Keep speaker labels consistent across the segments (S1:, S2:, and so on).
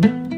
S1: Thank you.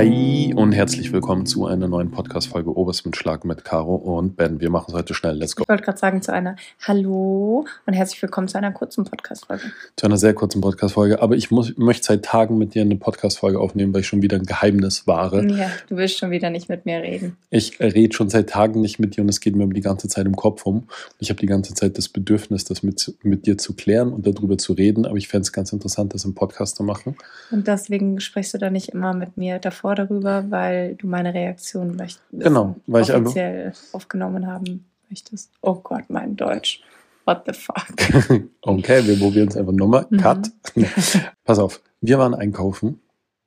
S1: Hi und herzlich willkommen zu einer neuen Podcast-Folge Oberst mit Schlag mit Caro und Ben. Wir machen es heute schnell. Let's go.
S2: Ich wollte gerade sagen zu einer Hallo und herzlich willkommen zu einer kurzen Podcast-Folge.
S1: Zu einer sehr kurzen Podcast-Folge. Aber ich muss, möchte seit Tagen mit dir eine Podcast-Folge aufnehmen, weil ich schon wieder ein Geheimnis wahre.
S2: Ja, du willst schon wieder nicht mit mir reden.
S1: Ich rede schon seit Tagen nicht mit dir und es geht mir die ganze Zeit im Kopf rum. Ich habe die ganze Zeit das Bedürfnis, das mit, mit dir zu klären und darüber zu reden. Aber ich fände es ganz interessant, das im Podcast zu machen.
S2: Und deswegen sprichst du da nicht immer mit mir davor darüber, weil du meine Reaktion möchtest.
S1: Genau, weil ich einfach
S2: offiziell aufgenommen haben möchtest. Oh Gott, mein Deutsch. What the fuck?
S1: okay, wir probieren es einfach nochmal.
S2: Mhm.
S1: Cut. Pass auf, wir waren einkaufen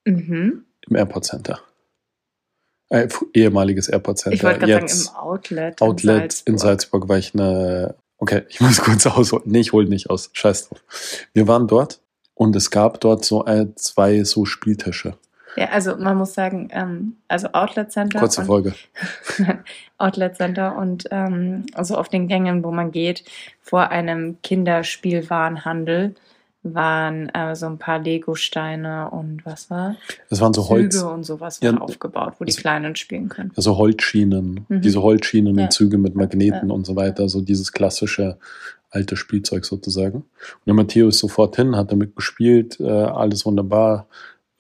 S2: Mhm.
S1: im Airport Center. Äh, ehemaliges Airport Center.
S2: Ich wollte gerade sagen, im Outlet.
S1: Outlet in Salzburg, weil ich eine. Okay, ich muss kurz ausholen. Nee, ich hole nicht aus. Scheiß drauf. Wir waren dort und es gab dort so ein, zwei so Spieltische.
S2: Ja, also man muss sagen, ähm, also Outlet Center.
S1: Kurze
S2: und-
S1: Folge.
S2: Outlet Center und ähm, also auf den Gängen, wo man geht, vor einem Kinderspielwarenhandel waren äh, so ein paar Lego-Steine und was war?
S1: Das waren so Holz.
S2: Züge und sowas
S1: Ja,
S2: aufgebaut, wo die Kleinen spielen können.
S1: Also Holzschienen,
S2: Mhm.
S1: diese Holzschienen
S2: Ja.
S1: und Züge mit Magneten
S2: Ja.
S1: und so weiter, so dieses klassische alte Spielzeug sozusagen. Und der Matteo ist sofort hin, hat damit gespielt, äh, alles wunderbar.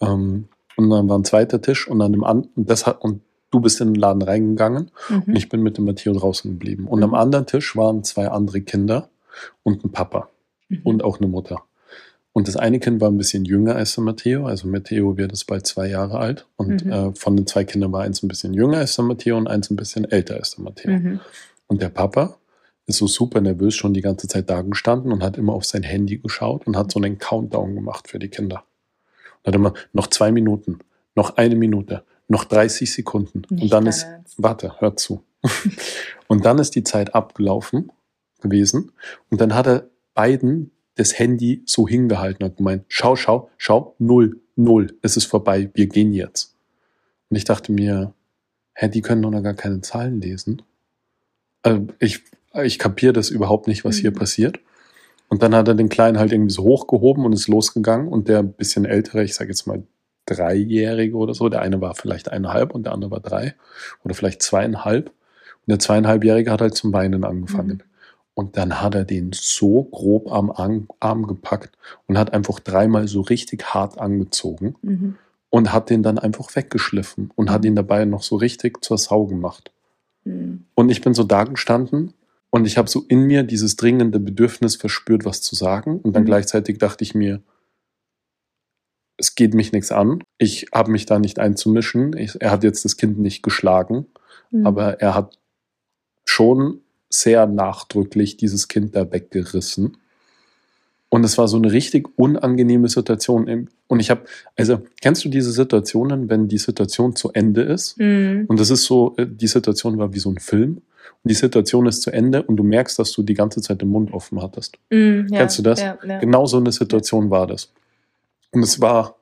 S1: Ähm, und dann war ein zweiter Tisch und an dem an und das hat und du bist in den Laden reingegangen und
S2: Mhm.
S1: ich bin mit dem Matteo draußen geblieben. Und
S2: Mhm.
S1: am anderen Tisch waren zwei andere Kinder und ein Papa
S2: Mhm.
S1: und auch eine Mutter. Und das eine Kind war ein bisschen jünger als der Matteo. Also Matteo wird jetzt bald zwei Jahre alt. Und
S2: Mhm.
S1: äh, von den zwei Kindern war eins ein bisschen jünger als der Matteo und eins ein bisschen älter als der Matteo.
S2: Mhm.
S1: Und der Papa ist so super nervös schon die ganze Zeit da gestanden und hat immer auf sein Handy geschaut und hat so einen Countdown gemacht für die Kinder. Hat immer noch zwei Minuten, noch eine Minute, noch 30 Sekunden.
S2: Nicht
S1: und dann ist, warte, hör zu. und dann ist die Zeit abgelaufen gewesen. Und dann hat er beiden das Handy so hingehalten und gemeint, schau, schau, schau, null, null, es ist vorbei, wir gehen jetzt. Und ich dachte mir, hä, die können doch noch gar keine Zahlen lesen. Äh, ich ich kapiere das überhaupt nicht, was hier
S2: Mhm.
S1: passiert. Und dann hat er den Kleinen halt irgendwie so hochgehoben und ist losgegangen. Und der bisschen ältere, ich sage jetzt mal Dreijährige oder so, der eine war vielleicht eineinhalb und der andere war drei oder vielleicht zweieinhalb. Und der zweieinhalbjährige hat halt zum Weinen angefangen.
S2: Mhm.
S1: Und dann hat er den so grob am Arm, gepackt und hat einfach dreimal so richtig hart angezogen
S2: Mhm.
S1: und hat den dann einfach weggeschliffen und hat ihn dabei noch so richtig zur Sau gemacht.
S2: Mhm.
S1: Und ich bin so da gestanden und ich habe so in mir dieses dringende Bedürfnis verspürt, was zu sagen. Und dann
S2: Mhm.
S1: gleichzeitig dachte ich mir, es geht mich nichts an. Ich habe mich da nicht einzumischen. Ich, er hat jetzt das Kind nicht geschlagen,
S2: Mhm.
S1: aber er hat schon sehr nachdrücklich dieses Kind da weggerissen. Und es war so eine richtig unangenehme Situation. Und ich habe, also kennst du diese Situationen, wenn die Situation zu Ende ist?
S2: Mhm.
S1: Und das ist so, äh, die Situation war wie so ein Film. Und die Situation ist zu Ende und du merkst, dass du die ganze Zeit den Mund offen hattest.
S2: Mhm. Ja,
S1: Kennst du das?
S2: Ja, ja.
S1: Genau so eine Situation war das. Und es war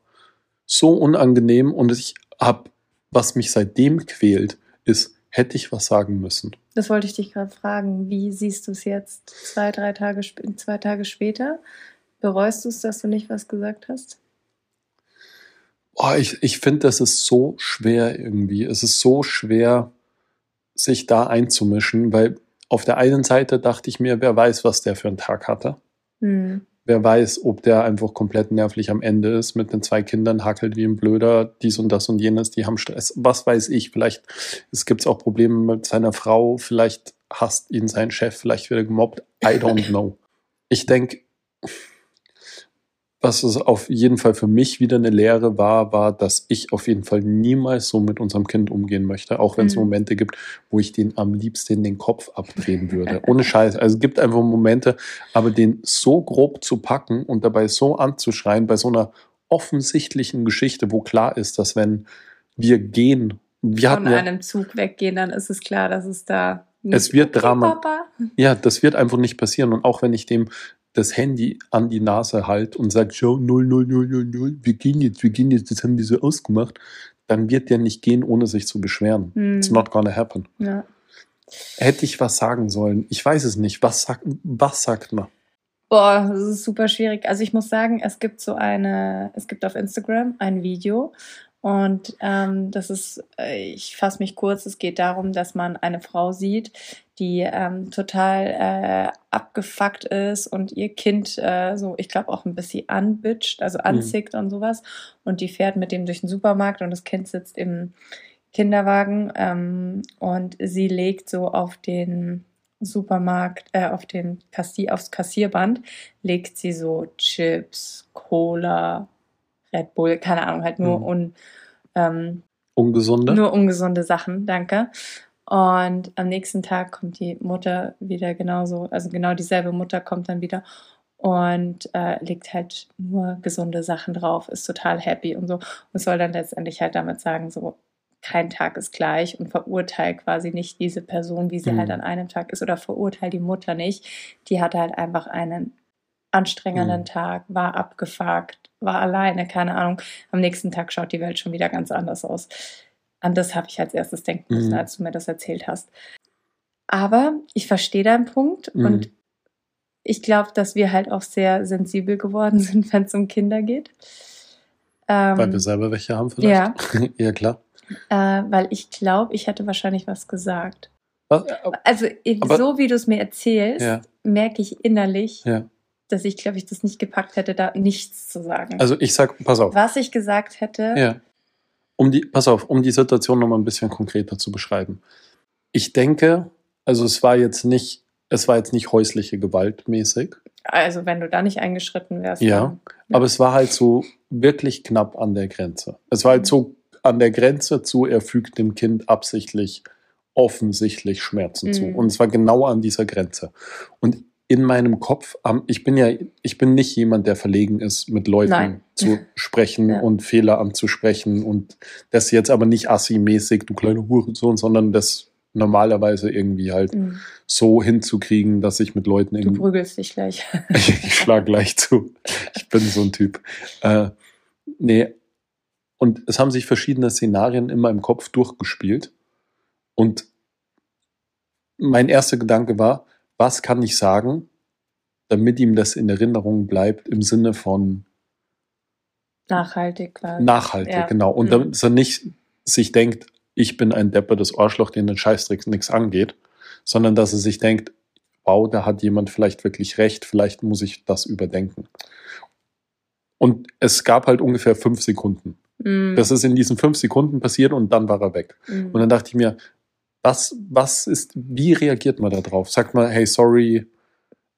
S1: so unangenehm und ich habe, was mich seitdem quält, ist, hätte ich was sagen müssen.
S2: Das wollte ich dich gerade fragen. Wie siehst du es jetzt zwei, drei Tage, zwei Tage später? Bereust du es, dass du nicht was gesagt hast?
S1: Boah, ich ich finde, das ist so schwer irgendwie. Es ist so schwer, sich da einzumischen, weil auf der einen Seite dachte ich mir, wer weiß, was der für einen Tag hatte.
S2: Mhm.
S1: Wer weiß, ob der einfach komplett nervlich am Ende ist, mit den zwei Kindern hackelt wie ein Blöder, dies und das und jenes, die haben Stress. Was weiß ich, vielleicht es gibt auch Probleme mit seiner Frau, vielleicht hasst ihn sein Chef, vielleicht wird er gemobbt. I don't know. Ich denke, was es auf jeden Fall für mich wieder eine Lehre war, war, dass ich auf jeden Fall niemals so mit unserem Kind umgehen möchte, auch wenn es
S2: Mhm.
S1: Momente gibt, wo ich den am liebsten den Kopf abdrehen würde. Ohne Scheiß. Also es gibt einfach Momente, aber den so grob zu packen und dabei so anzuschreien bei so einer offensichtlichen Geschichte, wo klar ist, dass wenn wir gehen, wir
S2: Von einem Zug weggehen, dann ist es klar, dass es da.
S1: Es wird Drama. Ja, das wird einfach nicht passieren. Und auch wenn ich dem das Handy an die Nase halt und sage, schau, 0, 0, 0, 0, 0, wir gehen jetzt, wir gehen jetzt, das haben wir so ausgemacht, dann wird der nicht gehen, ohne sich zu beschweren.
S2: Hm.
S1: It's not gonna happen.
S2: Ja.
S1: Hätte ich was sagen sollen? Ich weiß es nicht. Was sagt, was sagt man?
S2: Boah, das ist super schwierig. Also ich muss sagen, es gibt so eine, es gibt auf Instagram ein Video und ähm, das ist, äh, ich fasse mich kurz, es geht darum, dass man eine Frau sieht, die ähm, total äh, abgefuckt ist und ihr Kind äh, so, ich glaube auch ein bisschen anbitscht, also anzickt mhm. und sowas. Und die fährt mit dem durch den Supermarkt und das Kind sitzt im Kinderwagen ähm, und sie legt so auf den Supermarkt, äh, auf den Kassier, aufs Kassierband, legt sie so Chips, Cola, Red Bull, keine Ahnung, halt nur mhm. un, ähm,
S1: ungesunde.
S2: Nur ungesunde Sachen, danke. Und am nächsten Tag kommt die Mutter wieder genauso, also genau dieselbe Mutter kommt dann wieder und äh, legt halt nur gesunde Sachen drauf, ist total happy und so und soll dann letztendlich halt damit sagen, so kein Tag ist gleich und verurteilt quasi nicht diese Person, wie sie halt mhm. halt an einem Tag ist oder verurteilt die Mutter nicht. Die hatte halt einfach einen anstrengenden mhm. Tag, war abgefuckt, war alleine, keine Ahnung. Am nächsten Tag schaut die Welt schon wieder ganz anders aus. An das habe ich als erstes denken müssen, mhm. als du mir das erzählt hast. Aber ich verstehe deinen Punkt mhm. und ich glaube, dass wir halt auch sehr sensibel geworden sind, wenn es um Kinder geht.
S1: Ähm, Weil wir selber welche haben vielleicht? Ja, ja klar.
S2: Äh, weil ich glaube, ich hätte wahrscheinlich was gesagt. Was? Also aber, so wie du es mir erzählst, ja. merke ich innerlich, ja dass ich, glaube ich, das nicht gepackt hätte, da nichts zu sagen.
S1: Also ich sag, pass auf.
S2: Was ich gesagt hätte.
S1: Ja. Um die, pass auf, um die Situation nochmal ein bisschen konkreter zu beschreiben. Ich denke, also es war jetzt nicht, es war jetzt nicht häusliche Gewalt mäßig.
S2: Also wenn du da nicht eingeschritten wärst.
S1: Ja, dann, ja. aber es war halt so wirklich knapp an der Grenze. Es war halt so an der Grenze zu, er fügt dem Kind absichtlich offensichtlich Schmerzen mhm. zu. Und es war genau an dieser Grenze. Und in meinem Kopf, ich bin ja, ich bin nicht jemand, der verlegen ist, mit Leuten Nein. zu sprechen ja. und Fehler anzusprechen und das jetzt aber nicht assi-mäßig, du kleine Hurensohn, sondern das normalerweise irgendwie halt mhm. so hinzukriegen, dass ich mit Leuten
S2: irgendwie. Du prügelst dich gleich.
S1: ich schlag gleich zu. Ich bin so ein Typ. Äh, nee. Und es haben sich verschiedene Szenarien immer im Kopf durchgespielt. Und mein erster Gedanke war, was kann ich sagen, damit ihm das in Erinnerung bleibt im Sinne von
S2: nachhaltig quasi.
S1: Nachhaltig, ja. genau. Und mhm. damit er nicht sich denkt, ich bin ein Depper des Arschloch, den den Scheißdreck nichts angeht, sondern dass er sich denkt, wow, da hat jemand vielleicht wirklich recht, vielleicht muss ich das überdenken. Und es gab halt ungefähr fünf Sekunden. Mm. Das ist in diesen fünf Sekunden passiert und dann war er weg. Mm. Und dann dachte ich mir, was, was ist, wie reagiert man da drauf? Sagt man, hey, sorry,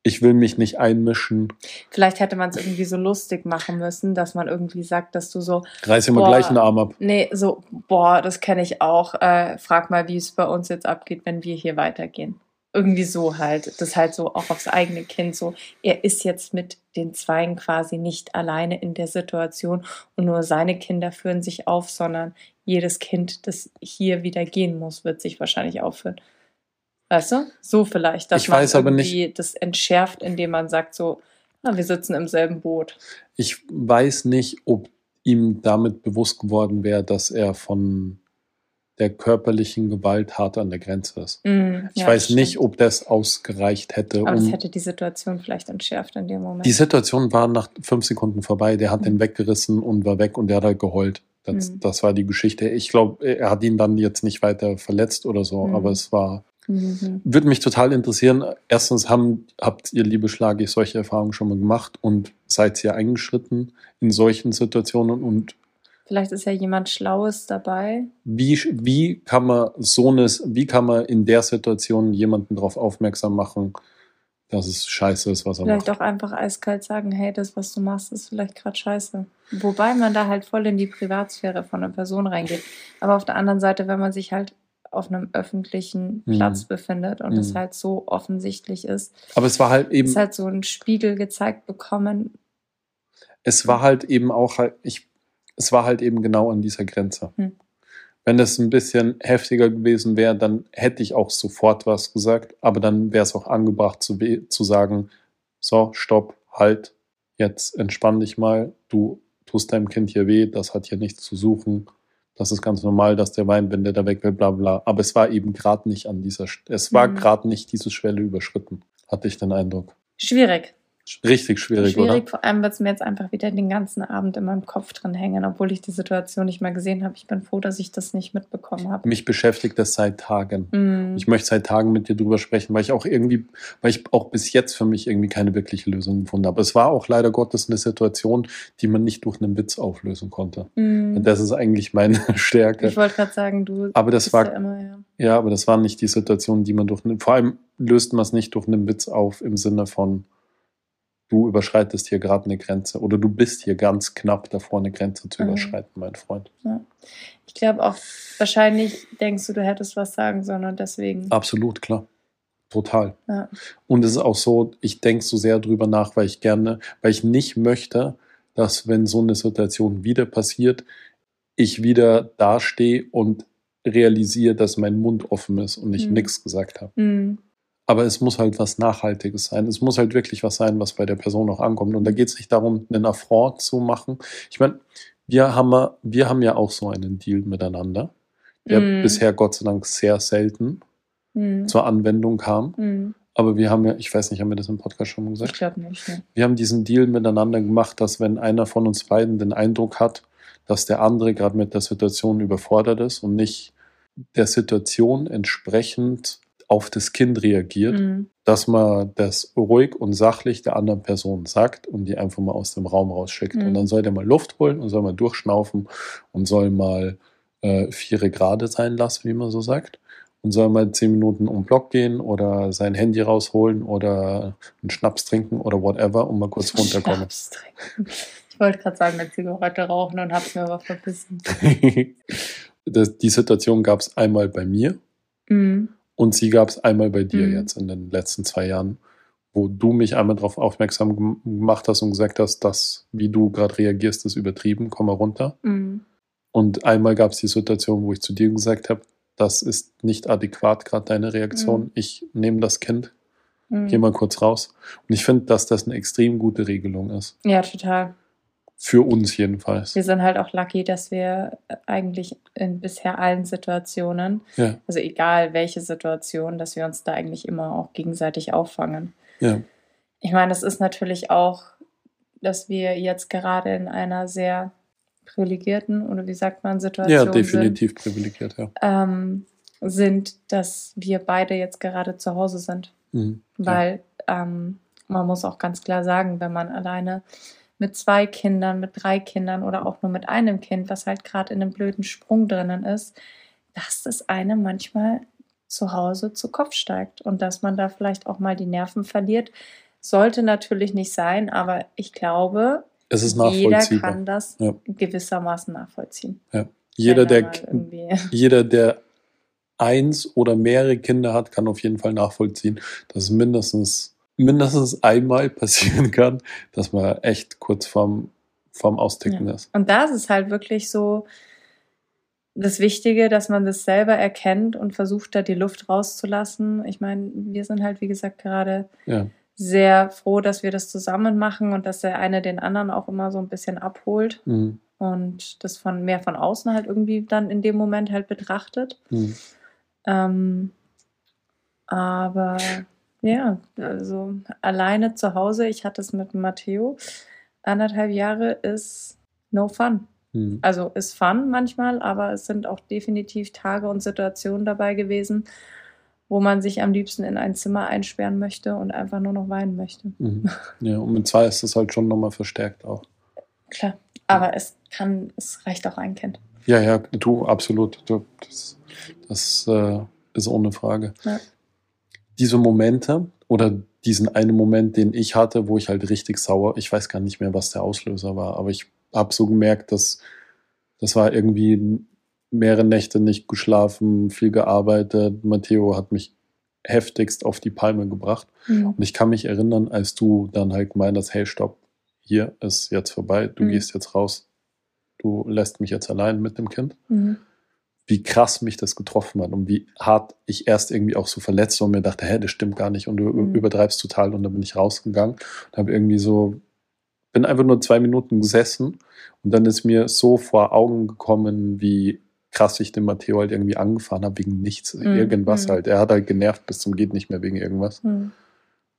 S1: ich will mich nicht einmischen.
S2: Vielleicht hätte man es irgendwie so lustig machen müssen, dass man irgendwie sagt, dass du so.
S1: Reiß immer gleich einen Arm ab.
S2: Nee, so, boah, das kenne ich auch. Äh, frag mal, wie es bei uns jetzt abgeht, wenn wir hier weitergehen. Irgendwie so halt. Das halt so auch aufs eigene Kind so. Er ist jetzt mit den Zweien quasi nicht alleine in der Situation und nur seine Kinder führen sich auf, sondern jedes Kind, das hier wieder gehen muss, wird sich wahrscheinlich aufführen. Weißt du? So vielleicht, dass
S1: ich man weiß aber nicht,
S2: das entschärft, indem man sagt so, na, wir sitzen im selben Boot.
S1: Ich weiß nicht, ob ihm damit bewusst geworden wäre, dass er von der körperlichen Gewalt hart an der Grenze ist. Mm, ich ja, weiß nicht, ob das ausgereicht hätte.
S2: Aber um, das hätte die Situation vielleicht entschärft in dem Moment.
S1: Die Situation war nach fünf Sekunden vorbei. Der hat mm. den weggerissen und war weg und der hat halt geheult. Das, mm. das war die Geschichte. Ich glaube, er hat ihn dann jetzt nicht weiter verletzt oder so, aber es war Mhm. Würde mich total interessieren. Erstens haben, habt ihr, liebe Schlage, solche Erfahrungen schon mal gemacht und seid ihr eingeschritten in solchen Situationen und
S2: Vielleicht ist ja jemand Schlaues dabei.
S1: Wie, wie kann man so eine, wie kann man in der Situation jemanden darauf aufmerksam machen, dass es scheiße ist, was er
S2: vielleicht macht? Vielleicht auch einfach eiskalt sagen, hey, das, was du machst, ist vielleicht gerade scheiße. Wobei man da halt voll in die Privatsphäre von einer Person reingeht. Aber auf der anderen Seite, wenn man sich halt auf einem öffentlichen mhm. Platz befindet und es mhm. halt so offensichtlich ist.
S1: Aber es war halt eben. Es
S2: halt so ein Spiegel gezeigt bekommen.
S1: Es war halt eben auch halt, ich, es war halt eben genau an dieser Grenze. Mhm. Wenn das ein bisschen heftiger gewesen wäre, dann hätte ich auch sofort was gesagt, aber dann wäre es auch angebracht zu, zu sagen, so, stopp, halt, jetzt entspann dich mal, du tust deinem Kind hier weh, das hat hier nichts zu suchen das ist ganz normal, dass der Wein, wenn der da weg will, bla bla. Aber es war eben gerade nicht an dieser, es war mhm. gerade nicht diese Schwelle überschritten, hatte ich den Eindruck.
S2: Schwierig.
S1: Richtig schwierig, oder?
S2: Schwierig, vor allem wird es mir jetzt einfach wieder den ganzen Abend in meinem Kopf drin hängen, obwohl ich die Situation nicht mal gesehen habe. Ich bin froh, dass ich das nicht mitbekommen habe.
S1: Mich beschäftigt das seit Tagen.
S2: Mm.
S1: Ich möchte seit Tagen mit dir drüber sprechen, weil ich auch irgendwie, weil ich auch bis jetzt für mich irgendwie keine wirkliche Lösung gefunden habe. Es war auch leider Gottes eine Situation, die man nicht durch einen Witz auflösen konnte.
S2: Mm.
S1: Und das ist eigentlich meine Stärke.
S2: Ich wollte gerade sagen, du
S1: Aber das
S2: bist
S1: war-
S2: ja immer, ja.
S1: Ja, aber das war nicht die Situation, die man durch einen, vor allem löst man es nicht durch einen Witz auf im Sinne von, du überschreitest hier gerade eine Grenze oder du bist hier ganz knapp davor, eine Grenze zu
S2: Mhm.
S1: überschreiten, mein Freund.
S2: Ich glaube auch, wahrscheinlich denkst du, du hättest was sagen sollen und deswegen.
S1: Absolut, klar. Total.
S2: Ja.
S1: Und es ist auch so, ich denke so sehr drüber nach, weil ich gerne, weil ich nicht möchte, dass wenn so eine Situation wieder passiert, ich wieder dastehe und realisiere, dass mein Mund offen ist und ich
S2: Mhm.
S1: nichts gesagt habe.
S2: Mm.
S1: Aber es muss halt was Nachhaltiges sein. Es muss halt wirklich was sein, was bei der Person auch ankommt. Und da geht es nicht darum, einen Affront zu machen. Ich meine, wir haben, ja- wir haben ja auch so einen Deal miteinander, der
S2: Mm.
S1: bisher Gott sei Dank sehr selten
S2: Mm.
S1: zur Anwendung kam.
S2: Mm.
S1: Aber wir haben ja, ich weiß nicht, haben wir das im Podcast schon mal
S2: Ich
S1: gesagt?
S2: glaube nicht. Ne?
S1: Wir haben diesen Deal miteinander gemacht, dass wenn einer von uns beiden den Eindruck hat, dass der andere gerade mit der Situation überfordert ist und nicht der Situation entsprechend auf das Kind reagiert,
S2: Mm.
S1: dass man das ruhig und sachlich der anderen Person sagt und die einfach mal aus dem Raum rausschickt.
S2: Mhm.
S1: Und dann soll der mal Luft holen und soll mal durchschnaufen und soll mal äh, viere Grade sein lassen, wie man so sagt. Und soll mal zehn Minuten um den Block gehen oder sein Handy rausholen oder einen Schnaps trinken oder whatever und mal kurz runterkommen.
S2: Schnaps trinken. Ich wollte gerade sagen, eine Zigarette rauchen und hab's mir aber verbissen.
S1: das, die Situation gab es einmal bei mir
S2: Mm.
S1: Und sie gab es einmal bei dir
S2: Mhm.
S1: jetzt in den letzten zwei Jahren, wo du mich einmal darauf aufmerksam gem- gemacht hast und gesagt hast, dass, wie du gerade reagierst, ist übertrieben, komm mal runter.
S2: Mm.
S1: Und einmal gab es die Situation, wo ich zu dir gesagt habe, das ist nicht adäquat, gerade deine Reaktion.
S2: Mhm.
S1: Ich nehme das Kind,
S2: Mm.
S1: geh mal kurz raus. Und ich finde, dass das eine extrem gute Regelung ist.
S2: Ja, total.
S1: Für uns jedenfalls.
S2: Wir sind halt auch lucky, dass wir eigentlich in bisher allen Situationen,
S1: Ja,
S2: also egal welche Situation, dass wir uns da eigentlich immer auch gegenseitig auffangen.
S1: ja,
S2: Ich meine, es ist natürlich auch, dass wir jetzt gerade in einer sehr privilegierten oder wie sagt man Situation
S1: ja, definitiv privilegiert, ja.
S2: sind, ähm, sind, dass wir beide jetzt gerade zu Hause sind.
S1: Mhm.
S2: Weil ähm, man muss auch ganz klar sagen, wenn man alleine mit zwei Kindern, mit drei Kindern oder auch nur mit einem Kind, was halt gerade in einem blöden Sprung drinnen ist, dass es einem manchmal zu Hause zu Kopf steigt und dass man da vielleicht auch mal die Nerven verliert. Sollte natürlich nicht sein, aber ich glaube, jeder kann das
S1: Ja.
S2: gewissermaßen nachvollziehen.
S1: Jeder,
S2: Wenn er
S1: der, jeder, der eins oder mehrere Kinder hat, kann auf jeden Fall nachvollziehen, dass es mindestens, mindestens einmal passieren kann, dass man echt kurz vorm, vorm Austicken
S2: Ja.
S1: ist.
S2: Und da ist es halt wirklich so das Wichtige, dass man das selber erkennt und versucht, da die Luft rauszulassen. Ich meine, wir sind halt, wie gesagt, gerade
S1: Ja,
S2: sehr froh, dass wir das zusammen machen und dass der eine den anderen auch immer so ein bisschen abholt
S1: mhm.
S2: und das von mehr von außen halt irgendwie dann in dem Moment halt betrachtet.
S1: Mhm.
S2: Ähm, aber ja, also alleine zu Hause, ich hatte es mit Matteo, anderthalb Jahre ist no fun.
S1: Mhm.
S2: Also ist fun manchmal, aber es sind auch definitiv Tage und Situationen dabei gewesen, wo man sich am liebsten in ein Zimmer einsperren möchte und einfach nur noch weinen möchte.
S1: Mhm. Ja, und mit zwei ist das halt schon nochmal verstärkt auch.
S2: Klar, aber es kann, es reicht auch ein Kind.
S1: Ja, ja, du, absolut. Du, das das äh, ist ohne Frage.
S2: Ja.
S1: Diese Momente oder diesen einen Moment, den ich hatte, wo ich halt richtig sauer, ich weiß gar nicht mehr, was der Auslöser war, aber ich habe so gemerkt, dass das war irgendwie mehrere Nächte nicht geschlafen, viel gearbeitet. Matteo hat mich heftigst auf die Palme gebracht.
S2: Mhm.
S1: Und ich kann mich erinnern, als du dann halt gemeint hast, hey, stopp, hier ist jetzt vorbei, du
S2: Mhm.
S1: gehst jetzt raus, du lässt mich jetzt allein mit dem Kind
S2: Mhm.
S1: Wie krass mich das getroffen hat und wie hart ich erst irgendwie auch so verletzt war und mir dachte, hä, das stimmt gar nicht und du
S2: Mhm.
S1: übertreibst total und dann bin ich rausgegangen und habe irgendwie so, bin einfach nur zwei Minuten gesessen und dann ist mir so vor Augen gekommen, wie krass ich den Matteo halt irgendwie angefahren habe wegen nichts,
S2: Mhm.
S1: irgendwas
S2: Mhm.
S1: halt. Er hat halt genervt bis zum geht nicht mehr wegen irgendwas
S2: Mhm.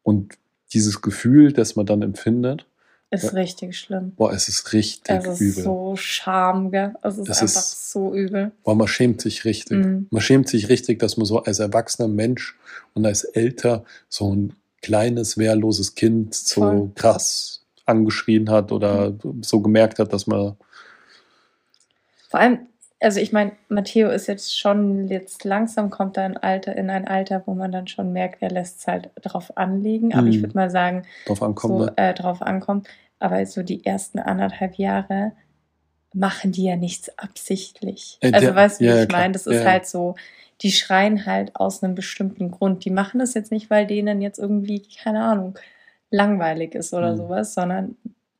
S1: und dieses Gefühl, das man dann empfindet,
S2: Ist
S1: Ja.
S2: richtig schlimm.
S1: boah, es ist richtig
S2: Es ist
S1: übel.
S2: so Scham, gell? Es ist
S1: Das
S2: einfach
S1: ist-
S2: so übel.
S1: Boah, man schämt sich richtig.
S2: Mhm.
S1: Man schämt sich richtig, dass man so als erwachsener Mensch und als älter so ein kleines, wehrloses Kind so
S2: Voll.
S1: krass angeschrien hat oder so gemerkt hat, dass man
S2: Vor allem, also ich meine, Matteo ist jetzt schon, jetzt langsam kommt er in, Alter, in ein Alter, wo man dann schon merkt, er lässt es halt drauf anliegen. Aber ich
S1: Mhm.
S2: würde mal sagen,
S1: drauf ankommt.
S2: so
S1: ne?
S2: äh, drauf ankommt. Aber so die ersten anderthalb Jahre machen die ja nichts absichtlich.
S1: Äh,
S2: also
S1: der-
S2: weißt du, wie
S1: ja,
S2: ich meine? Das ist
S1: Ja,
S2: halt so, die schreien halt aus einem bestimmten Grund. Die machen das jetzt nicht, weil denen jetzt irgendwie, keine Ahnung, langweilig ist oder
S1: Mhm.
S2: sowas, sondern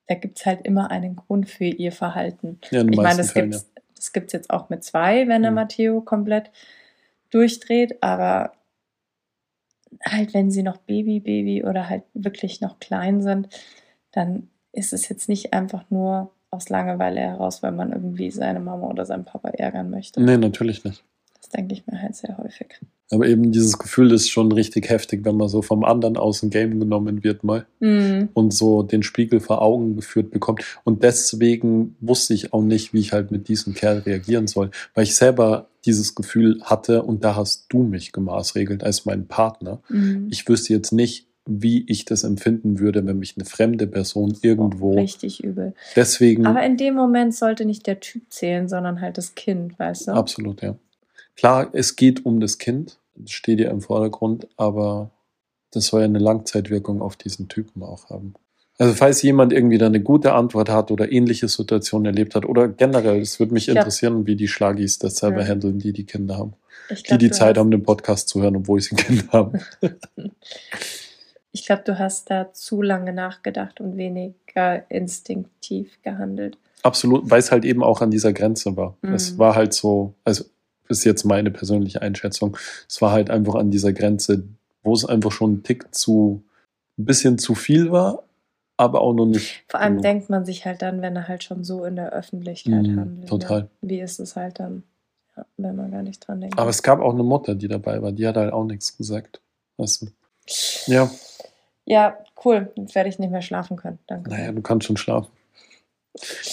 S2: da gibt es halt immer einen Grund für ihr Verhalten.
S1: Ja,
S2: Ich meine, das
S1: Fällen,
S2: gibt's, das gibt's jetzt auch mit zwei, wenn der
S1: Mhm.
S2: Matteo komplett durchdreht, aber halt, wenn sie noch Baby, Baby oder halt wirklich noch klein sind, dann ist es jetzt nicht einfach nur aus Langeweile heraus, weil man irgendwie seine Mama oder seinen Papa ärgern möchte.
S1: Nee, natürlich nicht.
S2: Das denke ich mir halt sehr häufig.
S1: Aber eben dieses Gefühl ist schon richtig heftig, wenn man so vom anderen aus dem Game genommen wird mal
S2: Mhm.
S1: und so den Spiegel vor Augen geführt bekommt. Und deswegen wusste ich auch nicht, wie ich halt mit diesem Kerl reagieren soll, weil ich selber dieses Gefühl hatte und da hast du mich gemaßregelt als mein Partner.
S2: Mhm.
S1: Ich wüsste jetzt nicht, wie ich das empfinden würde, wenn mich eine fremde Person irgendwo.
S2: Richtig übel.
S1: Deswegen
S2: Aber in dem Moment sollte nicht der Typ zählen, sondern halt das Kind, weißt du?
S1: absolut, ja. Klar, es geht um das Kind, das steht ja im Vordergrund, aber das soll ja eine Langzeitwirkung auf diesen Typen auch haben. Also falls jemand irgendwie da eine gute Antwort hat oder ähnliche Situationen erlebt hat oder generell, es würde mich
S2: Ja.
S1: interessieren, wie die Schlagis das selber
S2: Ja.
S1: handeln, die die Kinder haben.
S2: Ich
S1: Die
S2: glaub,
S1: die
S2: du
S1: Zeit
S2: hast-
S1: haben, den Podcast zu hören, obwohl sie ein Kind haben.
S2: Ich glaube, du hast da zu lange nachgedacht und weniger instinktiv gehandelt.
S1: Absolut, weil es halt eben auch an dieser Grenze war.
S2: Mhm.
S1: Es war halt so, also ist jetzt meine persönliche Einschätzung, es war halt einfach an dieser Grenze, wo es einfach schon ein Tick zu, ein bisschen zu viel war, aber auch noch nicht.
S2: Vor allem
S1: genug.
S2: denkt man sich halt dann, wenn er halt schon so in der Öffentlichkeit
S1: Mhm,
S2: handelt.
S1: total.
S2: Ja. Wie ist es halt dann, wenn man gar nicht dran denkt?
S1: Aber es gab auch eine Mutter, die dabei war, die hat halt auch nichts gesagt. Weißt du? Ja,
S2: ja, cool. Jetzt werde ich nicht mehr schlafen können. Danke.
S1: naja, du kannst schon schlafen.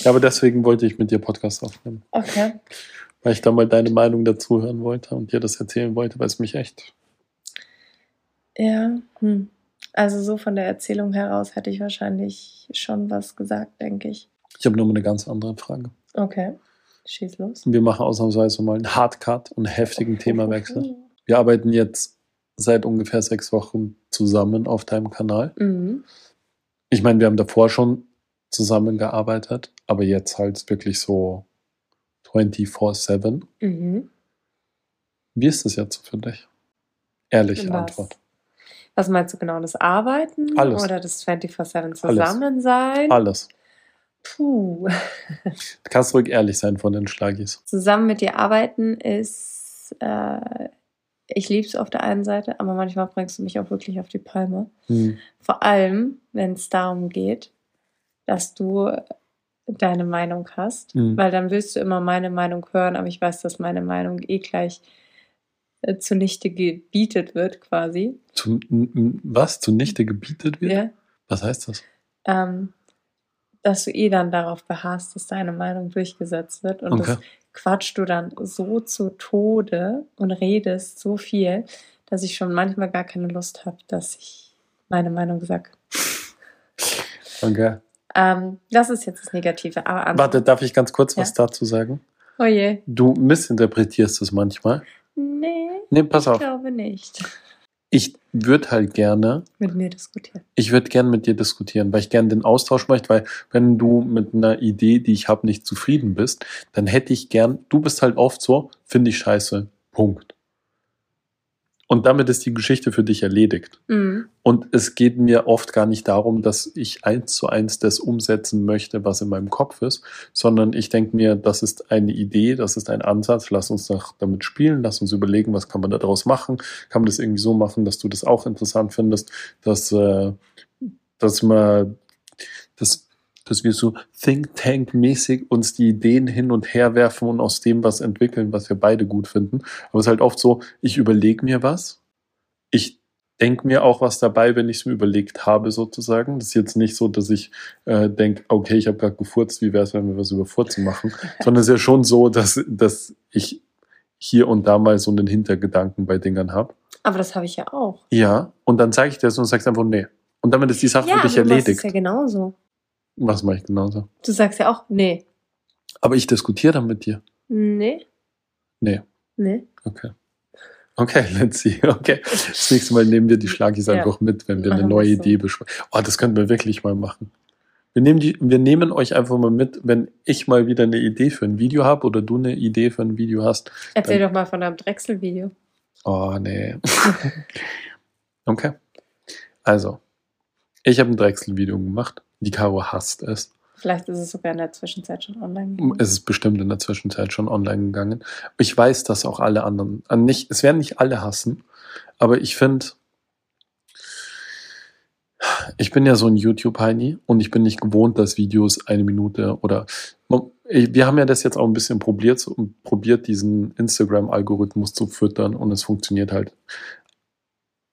S1: Ja, aber deswegen wollte ich mit dir Podcast aufnehmen,
S2: Okay.
S1: Weil ich da mal deine Meinung dazu hören wollte und dir das erzählen wollte, weil es mich echt.
S2: Ja. Hm. Also so von der Erzählung heraus hätte ich wahrscheinlich schon was gesagt, denke ich.
S1: Ich habe nur mal eine ganz andere Frage.
S2: Okay. Schieß los.
S1: Wir machen ausnahmsweise mal einen Hardcut und einen heftigen Themawechsel. Wir arbeiten jetzt seit ungefähr sechs Wochen zusammen auf deinem Kanal.
S2: Mhm.
S1: Ich meine, wir haben davor schon zusammengearbeitet, aber jetzt halt wirklich so 24-7.
S2: Mhm.
S1: Wie ist das jetzt für dich? Ehrliche
S2: Was?
S1: Antwort.
S2: Was meinst du genau? Das Arbeiten
S1: Alles.
S2: oder das 24-7 Zusammensein?
S1: Alles.
S2: Puh.
S1: Du kannst ruhig ehrlich sein von den Schlagis.
S2: Zusammen mit dir arbeiten ist, äh, ich liebe es auf der einen Seite, aber manchmal bringst du mich auch wirklich auf die Palme.
S1: Hm.
S2: Vor allem, wenn es darum geht, dass du deine Meinung hast,
S1: Hm.
S2: weil dann willst du immer meine Meinung hören, aber ich weiß, dass meine Meinung eh gleich äh, zunichte gebietet wird, quasi.
S1: Zu, was? Zunichte gebietet wird?
S2: Ja?
S1: Was heißt das?
S2: Ähm, dass du eh dann darauf beharrst, dass deine Meinung durchgesetzt wird und
S1: Okay.
S2: das quatschst du dann so zu Tode und redest so viel, dass ich schon manchmal gar keine Lust habe, dass ich meine Meinung sage.
S1: Okay.
S2: Ähm, das ist jetzt das Negative. Aber
S1: Warte, darf ich ganz kurz
S2: Ja.
S1: was dazu sagen?
S2: Oh je.
S1: Du missinterpretierst es manchmal.
S2: Nee,
S1: Nee, pass
S2: ich
S1: auf.
S2: glaube nicht.
S1: Ich würde halt gerne,
S2: Mit mir diskutieren.
S1: ich würde gerne mit dir diskutieren, weil ich gerne den Austausch möchte, weil wenn du mit einer Idee, die ich habe, nicht zufrieden bist, dann hätte ich gern, du bist halt oft so, finde ich scheiße. Punkt. Und damit ist die Geschichte für dich erledigt.
S2: Mhm.
S1: Und es geht mir oft gar nicht darum, dass ich eins zu eins das umsetzen möchte, was in meinem Kopf ist, sondern ich denke mir, das ist eine Idee, das ist ein Ansatz, lass uns doch damit spielen, lass uns überlegen, was kann man daraus machen, kann man das irgendwie so machen, dass du das auch interessant findest, dass, äh, dass man, dass, dass wir so Think Tank-mäßig uns die Ideen hin und her werfen und aus dem was entwickeln, was wir beide gut finden. Aber es ist halt oft so, ich überlege mir was, ich denke mir auch was dabei, wenn ich es mir überlegt habe, sozusagen. Das ist jetzt nicht so, dass ich äh, denke, okay, ich habe gerade gefurzt, wie wäre es, wenn wir was über Furzen machen, sondern es ist ja schon so, dass, dass ich hier und da mal so einen Hintergedanken bei Dingern habe.
S2: Aber das habe ich ja auch.
S1: Ja, und dann zeige ich dir das und sagst einfach, nee. Und damit ist die Sache für dich
S2: aber du machst
S1: erledigt.
S2: es ja genauso.
S1: Was mache ich genauso?
S2: Du sagst ja auch, nee.
S1: Aber ich diskutiere dann mit dir.
S2: Nee.
S1: Nee.
S2: Nee.
S1: Okay. Okay, let's see. Okay. Das nächste Mal nehmen wir die Schlagis
S2: Ja.
S1: einfach mit, wenn wir eine neue
S2: so.
S1: Idee besprechen. Oh, das könnten wir wirklich mal machen. Wir nehmen, die, wir nehmen euch einfach mal mit, wenn ich mal wieder eine Idee für ein Video habe oder du eine Idee für ein Video hast.
S2: Erzähl doch mal von deinem Drechsel-Video.
S1: Oh, nee. okay. Also, ich habe ein Drechsel-Video gemacht. Die Caro hasst es.
S2: Vielleicht ist es sogar in der Zwischenzeit schon online. gegangen.
S1: Es ist bestimmt in der Zwischenzeit schon online gegangen. Ich weiß, dass auch alle anderen, äh, nicht, es werden nicht alle hassen, aber ich finde, ich bin ja so ein YouTube-Heini und ich bin nicht gewohnt, dass Videos eine Minute oder wir haben ja das jetzt auch ein bisschen probiert, probiert diesen Instagram-Algorithmus zu füttern und es funktioniert halt.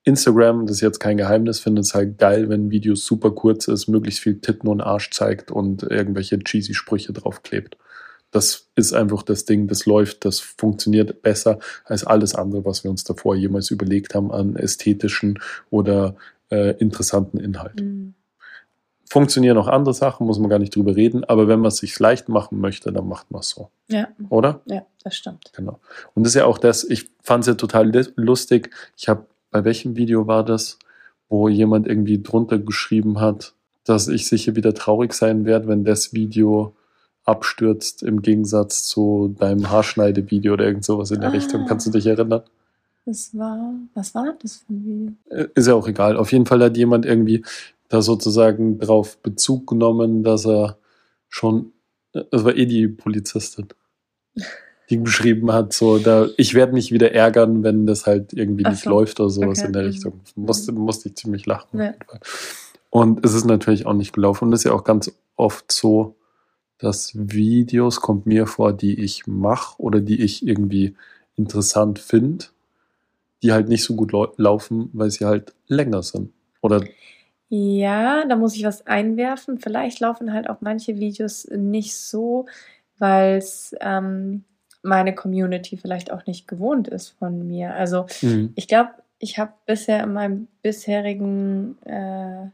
S1: Instagram, das ist jetzt kein Geheimnis, findet es halt geil, wenn Videos super kurz ist, möglichst viel Titten und Arsch zeigt und irgendwelche cheesy Sprüche draufklebt. Das ist einfach das Ding, das läuft, das funktioniert besser als alles andere, was wir uns davor jemals überlegt haben an ästhetischen oder äh, interessanten Inhalt.
S2: Mhm.
S1: Funktionieren auch andere Sachen, muss man gar nicht drüber reden, aber wenn man es sich leicht machen möchte, dann macht man es so,
S2: Ja,
S1: oder?
S2: ja, das stimmt.
S1: Genau. Und das ist ja auch das, ich fand es ja total lustig. Ich habe, bei welchem Video war das, wo jemand irgendwie drunter geschrieben hat, dass ich sicher wieder traurig sein werde, wenn das Video abstürzt im Gegensatz zu deinem Haarschneidevideo oder irgend sowas in der
S2: Ah.
S1: Richtung. Kannst du dich erinnern?
S2: Das war, was war das für ein Video?
S1: Äh, Ist ja auch egal. Auf jeden Fall hat jemand irgendwie da sozusagen drauf Bezug genommen, dass er schon, äh, das war eh die Polizistin, die geschrieben hat, so, da, ich werde mich wieder ärgern, wenn das halt irgendwie
S2: Ach
S1: nicht
S2: so.
S1: läuft oder sowas
S2: Okay.
S1: in der
S2: Mhm.
S1: Richtung. Musste, musste ich ziemlich lachen.
S2: Ja.
S1: Und es ist natürlich auch nicht gelaufen. Und es ist ja auch ganz oft so, dass Videos kommt mir vor, die ich mache oder die ich irgendwie interessant finde, die halt nicht so gut lau- laufen, weil sie halt länger sind. Oder
S2: Ja, da muss ich was einwerfen. Vielleicht laufen halt auch manche Videos nicht so, weil es ähm, meine Community vielleicht auch nicht gewohnt ist von mir. Also
S1: Mhm.
S2: ich glaube, ich habe bisher in meinem bisherigen äh,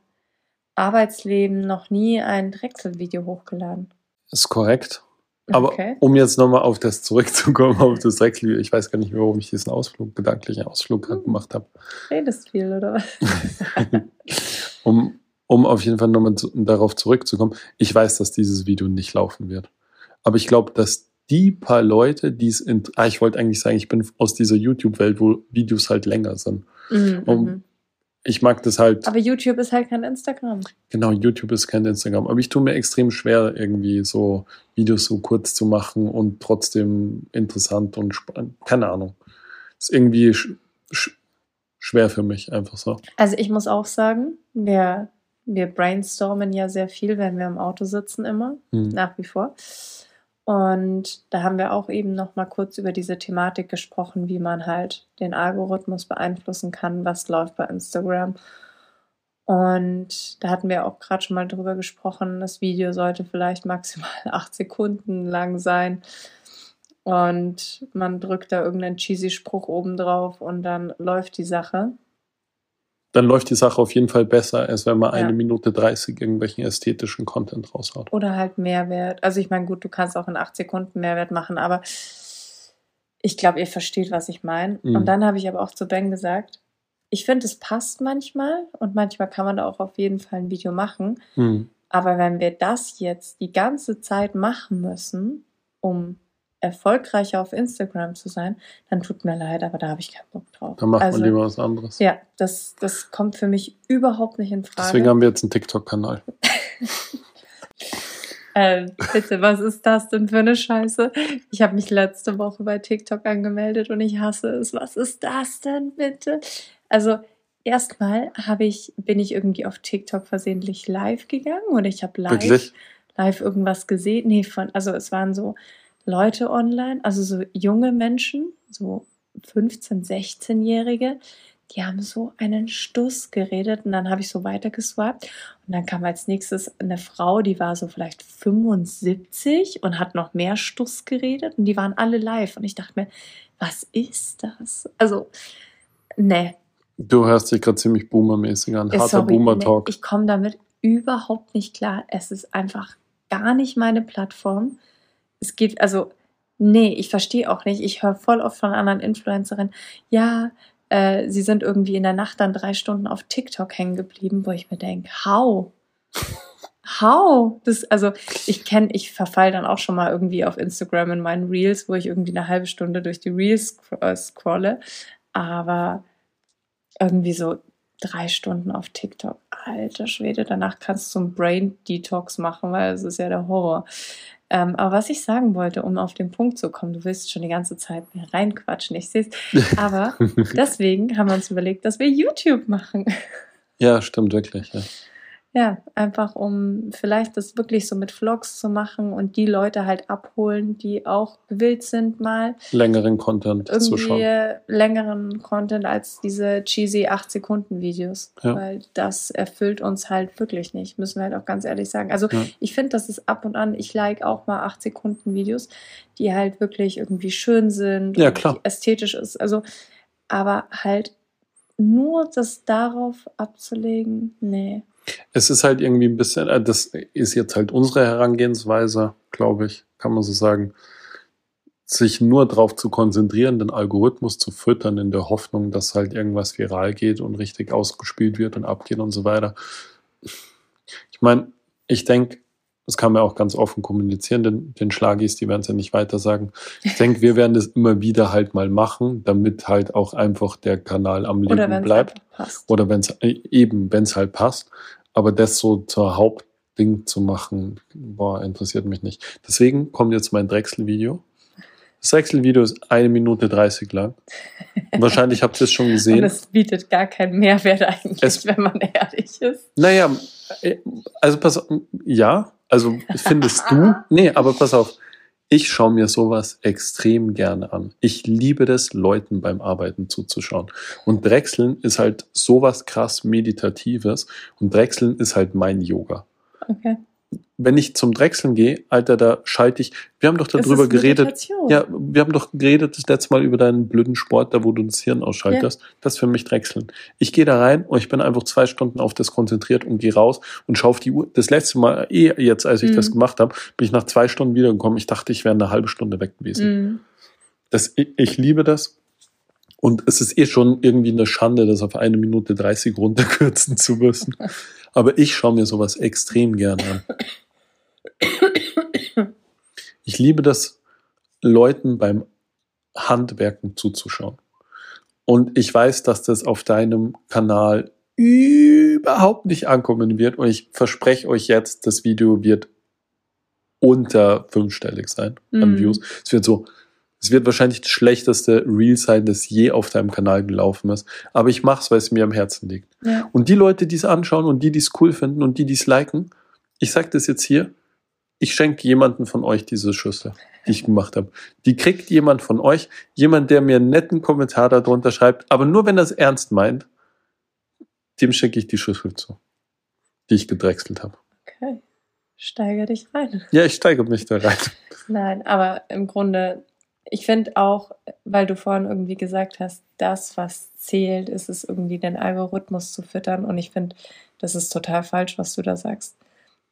S2: Arbeitsleben noch nie ein Drechsel-Video hochgeladen.
S1: ist korrekt. Aber
S2: Okay.
S1: um jetzt nochmal auf das zurückzukommen, auf das Drechsel, ich weiß gar nicht mehr, warum ich diesen Ausflug, gedanklichen Ausflug
S2: Hm.
S1: gemacht habe.
S2: Redest viel, oder was?
S1: um, um auf jeden Fall nochmal zu, darauf zurückzukommen, ich weiß, dass dieses Video nicht laufen wird. Aber ich glaube, dass die paar Leute, die es in, ah, ich wollte eigentlich sagen, ich bin aus dieser YouTube-Welt, wo Videos halt länger sind.
S2: Mhm,
S1: Um-
S2: mhm.
S1: Ich mag das halt,
S2: Aber YouTube ist halt kein Instagram.
S1: genau, YouTube ist kein Instagram, aber ich tue mir extrem schwer, irgendwie so Videos so kurz zu machen und trotzdem interessant und spannend. Keine Ahnung. Ist irgendwie sch sch schwer für mich, einfach so.
S2: Also ich muss auch sagen, wir, wir brainstormen ja sehr viel, wenn wir im Auto sitzen immer,
S1: Hm.
S2: nach wie vor. Und da haben wir auch eben noch mal kurz über diese Thematik gesprochen, wie man halt den Algorithmus beeinflussen kann, was läuft bei Instagram. Und da hatten wir auch gerade schon mal drüber gesprochen, das Video sollte vielleicht maximal acht Sekunden lang sein. Und man drückt da irgendeinen cheesy Spruch oben drauf und dann läuft die Sache.
S1: Dann läuft die Sache auf jeden Fall besser, als wenn man
S2: Ja.
S1: eine Minute 30 irgendwelchen ästhetischen Content raushaut.
S2: Oder halt Mehrwert. Also ich meine, gut, du kannst auch in acht Sekunden Mehrwert machen, aber ich glaube, ihr versteht, was ich meine.
S1: Mhm.
S2: Und dann habe ich aber auch zu Ben gesagt, ich finde, es passt manchmal und manchmal kann man da auch auf jeden Fall ein Video machen.
S1: Hm.
S2: Aber wenn wir das jetzt die ganze Zeit machen müssen, um erfolgreicher auf Instagram zu sein, dann tut mir leid, aber da habe ich keinen Bock drauf.
S1: Dann macht
S2: also,
S1: man lieber was anderes.
S2: Ja, das, das kommt für mich überhaupt nicht in Frage.
S1: Deswegen haben wir jetzt einen TikTok-Kanal.
S2: Äh, bitte, was ist das denn für eine Scheiße? Ich habe mich letzte Woche bei TikTok angemeldet und ich hasse es. Was ist das denn bitte? Also erstmal habe ich bin ich irgendwie auf TikTok versehentlich live gegangen oder ich habe live
S1: Wirklich?
S2: live irgendwas gesehen. Nee, von also es waren so Leute online, also so junge Menschen, so 15, 16-Jährige, die haben so einen Stuss geredet und dann habe ich so weitergeswiped und dann kam als nächstes eine Frau, die war so vielleicht 75 und hat noch mehr Stuss geredet und die waren alle live und ich dachte mir, was ist das? Also, ne.
S1: Du hörst dich gerade ziemlich boomermäßig an. Harter Boomer-Talk.
S2: nee, ich komme damit überhaupt nicht klar. Es ist einfach gar nicht meine Plattform. Es geht, also, nee, ich verstehe auch nicht. Ich höre voll oft von anderen Influencerinnen, ja, äh, sie sind irgendwie in der Nacht dann drei Stunden auf TikTok hängen geblieben, wo ich mir denke, how? How? Das, also ich kenne, ich verfall dann auch schon mal irgendwie auf Instagram in meinen Reels, wo ich irgendwie eine halbe Stunde durch die Reels äh, scrolle. Aber irgendwie so drei Stunden auf TikTok. Alter Schwede, danach kannst du so einen Brain Detox machen, weil es ist ja der Horror. Ähm, aber was ich sagen wollte, um auf den Punkt zu kommen, du willst schon die ganze Zeit mir reinquatschen, ich sehe es. Aber deswegen haben wir uns überlegt, dass wir YouTube machen.
S1: ja, stimmt wirklich. Ja.
S2: Ja, einfach um vielleicht das wirklich so mit Vlogs zu machen und die Leute halt abholen, die auch gewillt sind, mal
S1: Längeren Content zu schauen.
S2: längeren Content als diese cheesy 8 Sekunden Videos,
S1: Ja.
S2: weil das erfüllt uns halt wirklich nicht, müssen wir halt auch ganz ehrlich sagen. Also
S1: Ja.
S2: ich finde, das ist ab und an, ich like auch mal 8 Sekunden Videos, die halt wirklich irgendwie schön sind
S1: Ja,
S2: und
S1: klar.
S2: ästhetisch ist, also aber halt nur das darauf abzulegen, nee.
S1: Es ist halt irgendwie ein bisschen, äh, das ist jetzt halt unsere Herangehensweise, glaube ich, kann man so sagen, sich nur darauf zu konzentrieren, den Algorithmus zu füttern, in der Hoffnung, dass halt irgendwas viral geht und richtig ausgespielt wird und abgeht und so weiter. Ich meine, ich denke, das kann man auch ganz offen kommunizieren, den, den Schlagis, die werden es ja nicht weiter sagen. Ich denke, wir werden das immer wieder halt mal machen, damit halt auch einfach der Kanal am
S2: Oder
S1: Leben
S2: es
S1: bleibt.
S2: passt.
S1: Oder wenn es eben, wenn es halt passt. Aber das so zur Hauptding zu machen, boah, interessiert mich nicht. Deswegen kommt jetzt mein Drechsel-Video. Das Drechsel-Video ist eine Minute 30 lang. Wahrscheinlich habt ihr es schon
S2: Und
S1: gesehen.
S2: es bietet gar keinen Mehrwert eigentlich,
S1: Es-
S2: wenn man ehrlich ist.
S1: Naja, äh, also pass auf, ja, also findest du, nee, aber pass auf, ich schaue mir sowas extrem gerne an. Ich liebe das, Leuten beim Arbeiten zuzuschauen. Und Drechseln ist halt sowas krass Meditatives und Drechseln ist halt mein Yoga.
S2: Okay.
S1: Wenn ich zum Drechseln gehe, Alter, da schalte ich, wir haben doch darüber geredet, ja, wir haben doch geredet das letzte Mal über deinen blöden Sport, da wo du das Hirn ausschaltest. Das ist für mich Drechseln. Ich gehe da rein und ich bin einfach zwei Stunden auf das konzentriert und gehe raus und schaue auf die Uhr. Das letzte Mal, eh jetzt, als ich
S2: Mhm.
S1: das gemacht habe, bin ich nach zwei Stunden wiedergekommen. Ich dachte, ich wäre eine halbe Stunde weg gewesen.
S2: Mhm.
S1: Das, ich, ich liebe das. Und es ist eh schon irgendwie eine Schande, das auf eine Minute 30 runterkürzen zu müssen. Aber ich schaue mir sowas extrem gerne an. Ich liebe das, Leuten beim Handwerken zuzuschauen. Und ich weiß, dass das auf deinem Kanal überhaupt nicht ankommen wird. Und ich verspreche euch jetzt, das Video wird unter fünfstellig sein an
S2: Mhm.
S1: Views. Es wird so, es wird wahrscheinlich das schlechteste Reel sein, das je auf deinem Kanal gelaufen ist. Aber ich mache es, weil es mir am Herzen liegt.
S2: Ja.
S1: Und die Leute, die es anschauen und die, die es cool finden und die, die es liken, ich sage das jetzt hier, ich schenke jemanden von euch diese Schüssel, die ich gemacht habe. Die kriegt jemand von euch, jemand, der mir einen netten Kommentar darunter schreibt, aber nur wenn er es ernst meint, dem schicke ich die Schüssel zu, die ich gedrechselt habe.
S2: Okay. Steiger dich rein.
S1: Ja, ich steigere mich da rein.
S2: Nein, aber im Grunde, ich finde auch, weil du vorhin irgendwie gesagt hast, das, was zählt, ist es irgendwie den Algorithmus zu füttern. Und ich finde, das ist total falsch, was du da sagst.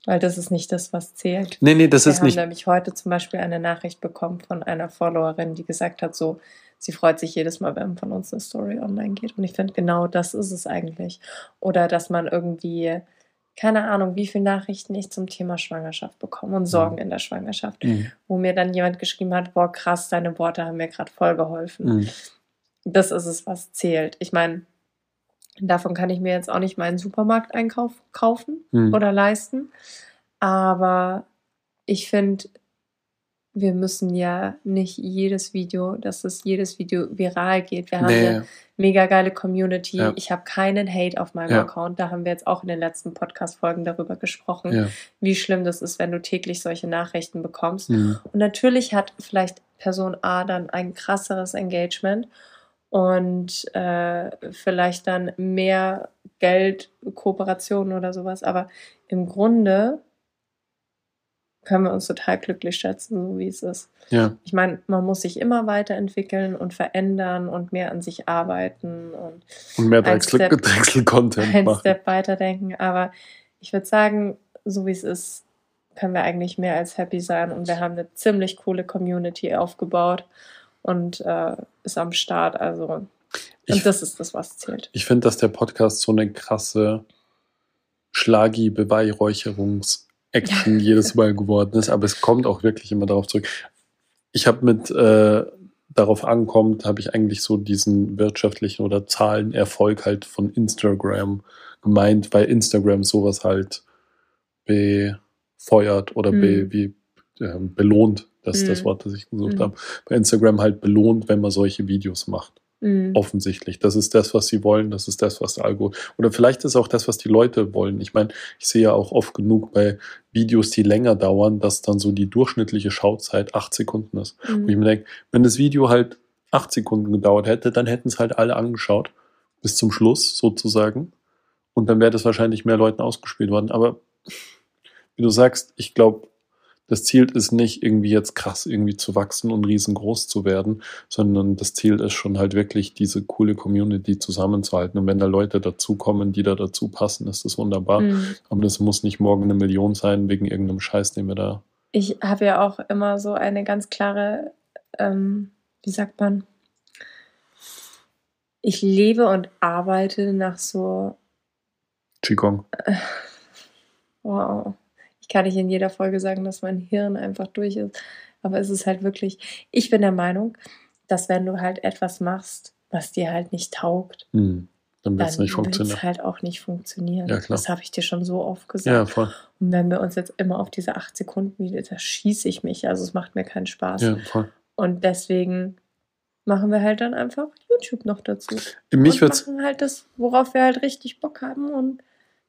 S2: Weil das ist nicht das, was zählt.
S1: Nee, nee, das
S2: Wir
S1: ist
S2: haben
S1: nicht.
S2: nämlich heute zum Beispiel eine Nachricht bekommen von einer Followerin, die gesagt hat, so, sie freut sich jedes Mal, wenn von uns eine Story online geht. Und ich finde, genau das ist es eigentlich. Oder dass man irgendwie, keine Ahnung, wie viele Nachrichten ich zum Thema Schwangerschaft bekomme und Sorgen in der Schwangerschaft,
S1: Mhm.
S2: wo mir dann jemand geschrieben hat, boah, krass, deine Worte haben mir gerade voll geholfen.
S1: Mhm.
S2: Das ist es, was zählt. Ich meine, davon kann ich mir jetzt auch nicht meinen Supermarkteinkauf kaufen
S1: Mhm.
S2: oder leisten. Aber ich finde, wir müssen ja nicht jedes Video, dass es jedes Video viral geht. Wir haben
S1: Nee.
S2: eine mega geile Community.
S1: Ja.
S2: Ich habe keinen Hate auf meinem
S1: Ja.
S2: Account. Da haben wir jetzt auch in den letzten Podcast-Folgen darüber gesprochen,
S1: Ja.
S2: wie schlimm das ist, wenn du täglich solche Nachrichten bekommst. Und natürlich hat vielleicht Person A dann ein krasseres Engagement und äh, vielleicht dann mehr Geld, Kooperationen oder sowas. Aber im Grunde können wir uns total glücklich schätzen, so wie es ist.
S1: Ja.
S2: Ich meine, man muss sich immer weiterentwickeln und verändern und mehr an sich arbeiten und,
S1: Und mehr
S2: ein
S1: Drechsel-Content
S2: ein
S1: machen.
S2: Step weiterdenken. Aber ich würde sagen, so wie es ist, können wir eigentlich mehr als happy sein und wir haben eine ziemlich coole Community aufgebaut und äh, ist am Start. Also, und
S1: Ich-
S2: das ist das, was zählt.
S1: Ich finde, dass der Podcast so eine krasse Schlagi-Beweihräucherungs-Action jedes Mal geworden ist, aber es kommt auch wirklich immer darauf zurück. Ich habe mit äh, darauf ankommt, habe ich eigentlich so diesen wirtschaftlichen oder Zahlenerfolg halt von Instagram gemeint, weil Instagram sowas halt befeuert oder be,
S2: Mhm.
S1: wie, äh, belohnt, das ist das
S2: Mhm.
S1: Wort, das ich gesucht
S2: Mhm.
S1: habe. Bei Instagram halt belohnt, wenn man solche Videos macht
S2: Mhm.
S1: offensichtlich. Das ist das, was sie wollen, das ist das, was der Algo. Oder vielleicht ist auch das, was die Leute wollen. Ich meine, ich sehe ja auch oft genug bei Videos, die länger dauern, dass dann so die durchschnittliche Schauzeit acht Sekunden ist. Und ich
S2: Mhm.
S1: mir denke, wenn das Video halt acht Sekunden gedauert hätte, dann hätten es halt alle angeschaut. Bis zum Schluss sozusagen. Und dann wäre das wahrscheinlich mehr Leuten ausgespielt worden. Aber wie du sagst, ich glaube, das Ziel ist nicht irgendwie jetzt krass irgendwie zu wachsen und riesengroß zu werden, sondern das Ziel ist schon halt wirklich diese coole Community zusammenzuhalten. Und wenn da Leute dazukommen, die da dazu passen, ist das wunderbar.
S2: Mhm.
S1: Aber das muss nicht morgen eine Million sein wegen irgendeinem Scheiß, den wir da.
S2: Ich habe ja auch immer so eine ganz klare, ähm, wie sagt man, ich lebe und arbeite nach so,
S1: Qigong.
S2: wow, kann nicht in jeder Folge sagen, dass mein Hirn einfach durch ist, aber es ist halt wirklich, ich bin der Meinung, dass wenn du halt etwas machst, was dir halt nicht taugt,
S1: Hm. Dann wird es nicht funktionieren.
S2: halt auch nicht funktionieren.
S1: Ja.
S2: Das habe ich dir schon so oft gesagt.
S1: Ja, voll.
S2: Und wenn wir uns jetzt immer auf diese acht Sekunden wieder, da schieße ich mich. Also es macht mir keinen Spaß.
S1: Ja, voll.
S2: Und deswegen machen wir halt dann einfach YouTube noch dazu.
S1: Mich
S2: und machen halt das, worauf wir halt richtig Bock haben. Und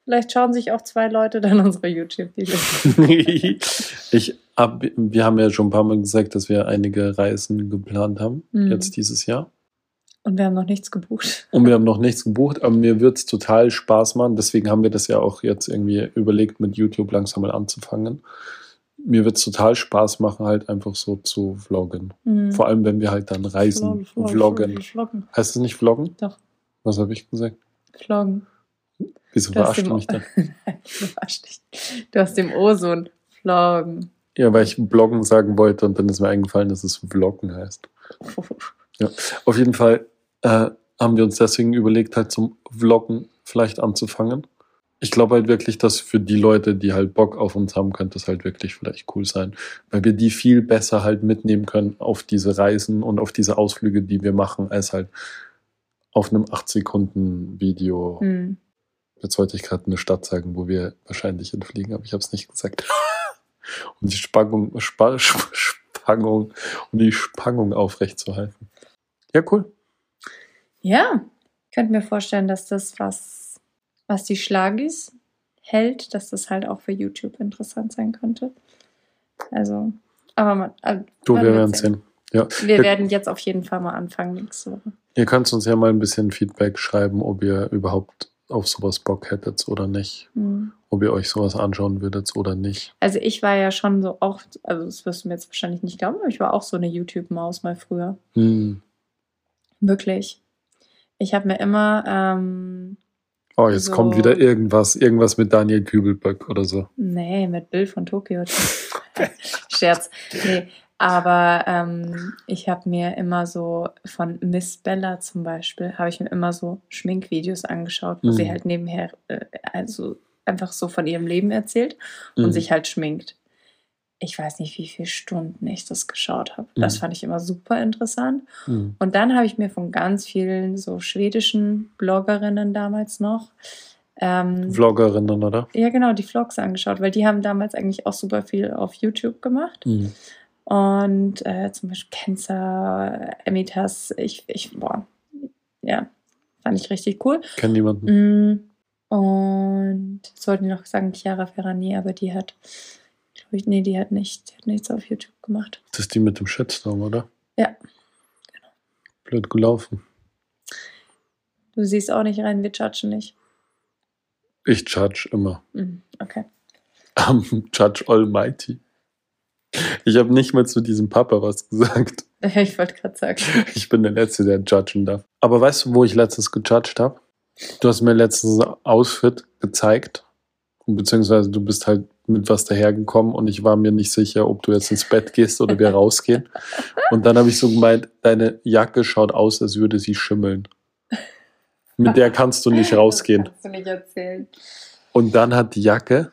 S2: vielleicht schauen sich auch zwei Leute dann unsere YouTube-Videos.
S1: ich hab, wir haben ja schon ein paar Mal gesagt, dass wir einige Reisen geplant haben,
S2: Mhm.
S1: jetzt dieses Jahr.
S2: Und wir haben noch nichts gebucht.
S1: Und wir haben noch nichts gebucht, aber mir wird's total Spaß machen. Deswegen haben wir das ja auch jetzt irgendwie überlegt, mit YouTube langsam mal anzufangen. Mir wird's total Spaß machen, halt einfach so zu vloggen.
S2: Mhm.
S1: Vor allem, wenn wir halt dann reisen,
S2: Vlog- Vlog-
S1: vloggen.
S2: Vloggen.
S1: Heißt es nicht vloggen?
S2: Doch,
S1: Was habe ich gesagt?
S2: vloggen.
S1: Wieso verarscht du mich?
S2: Nein, du hast dem Ozon vloggen.
S1: Ja, weil ich bloggen sagen wollte und dann ist mir eingefallen, dass es vloggen heißt. Auf jeden Fall äh, haben wir uns deswegen überlegt, halt zum Vloggen vielleicht anzufangen. Ich glaube halt wirklich, dass für die Leute, die halt Bock auf uns haben, könnte es halt wirklich vielleicht cool sein, weil wir die viel besser halt mitnehmen können auf diese Reisen und auf diese Ausflüge, die wir machen, als halt auf einem 8 Sekunden Video.
S2: Hm.
S1: Jetzt wollte ich gerade eine Stadt sagen, wo wir wahrscheinlich hinfliegen, aber ich habe es nicht gesagt. um die Spannung, Spa, Sp- Spannung, um die Spannung aufrechtzuerhalten. Ja, cool.
S2: Ja, ich könnte mir vorstellen, dass das, was, was die Schlagis hält, dass das halt auch für YouTube interessant sein könnte. Also, aber man, äh,
S1: Du, wir werden sehen. Ja.
S2: Wir
S1: Ja.
S2: werden jetzt auf jeden Fall mal anfangen nächste Woche.
S1: Ihr könnt uns ja mal ein bisschen Feedback schreiben, ob ihr überhaupt auf sowas Bock hättet oder nicht.
S2: Hm.
S1: Ob ihr euch sowas anschauen würdet oder nicht.
S2: Also ich war ja schon so auch, also das wirst du mir jetzt wahrscheinlich nicht glauben, aber ich war auch so eine YouTube-Maus mal früher.
S1: Hm.
S2: Wirklich. Ich habe mir immer, ähm,
S1: Oh, jetzt
S2: So.
S1: kommt wieder irgendwas, irgendwas mit Daniel Kübelböck oder so.
S2: nee, mit Bill von Tokio. Scherz. Nee, aber ähm, ich habe mir immer so von Miss Bella zum Beispiel, habe ich mir immer so Schminkvideos angeschaut, wo
S1: Mhm.
S2: sie halt nebenher, äh, also einfach so von ihrem Leben erzählt und
S1: Mhm.
S2: sich halt schminkt. Ich weiß nicht, wie viele Stunden ich das geschaut habe. Das
S1: Mhm.
S2: fand ich immer super interessant.
S1: Hm.
S2: Und dann habe ich mir von ganz vielen so schwedischen Bloggerinnen damals noch ähm,
S1: Vloggerinnen, oder?
S2: ja, genau, die Vlogs angeschaut, weil die haben damals eigentlich auch super viel auf YouTube gemacht.
S1: Hm.
S2: Und äh, zum Beispiel Kenza, Emitas, ich, ich, boah, ja, fand ich richtig cool.
S1: Kennt niemanden.
S2: Mm, Und jetzt wollten wir noch sagen, Chiara Ferrani, aber die hat, glaube ich, nee, die hat nicht, die hat nichts auf YouTube gemacht.
S1: Das ist die mit dem Shitstorm, oder?
S2: Ja.
S1: Blöd gelaufen.
S2: Du siehst auch nicht rein, wir judgen nicht.
S1: Ich judge immer.
S2: Mhm, Okay.
S1: Am Judge Almighty. Ich habe nicht mal zu diesem Papa was gesagt.
S2: Ich wollte gerade sagen.
S1: Ich bin der Letzte, der judgen darf. Aber weißt du, wo ich letztens gejudged habe? Du hast mir letztens ein Outfit gezeigt. Beziehungsweise du bist halt mit was dahergekommen und ich war mir nicht sicher, ob du jetzt ins Bett gehst oder wir rausgehen. Und dann habe ich so gemeint, deine Jacke schaut aus, als würde sie schimmeln. Mit der kannst du nicht rausgehen.
S2: Das kannst du nicht erzählen.
S1: Und dann hat die Jacke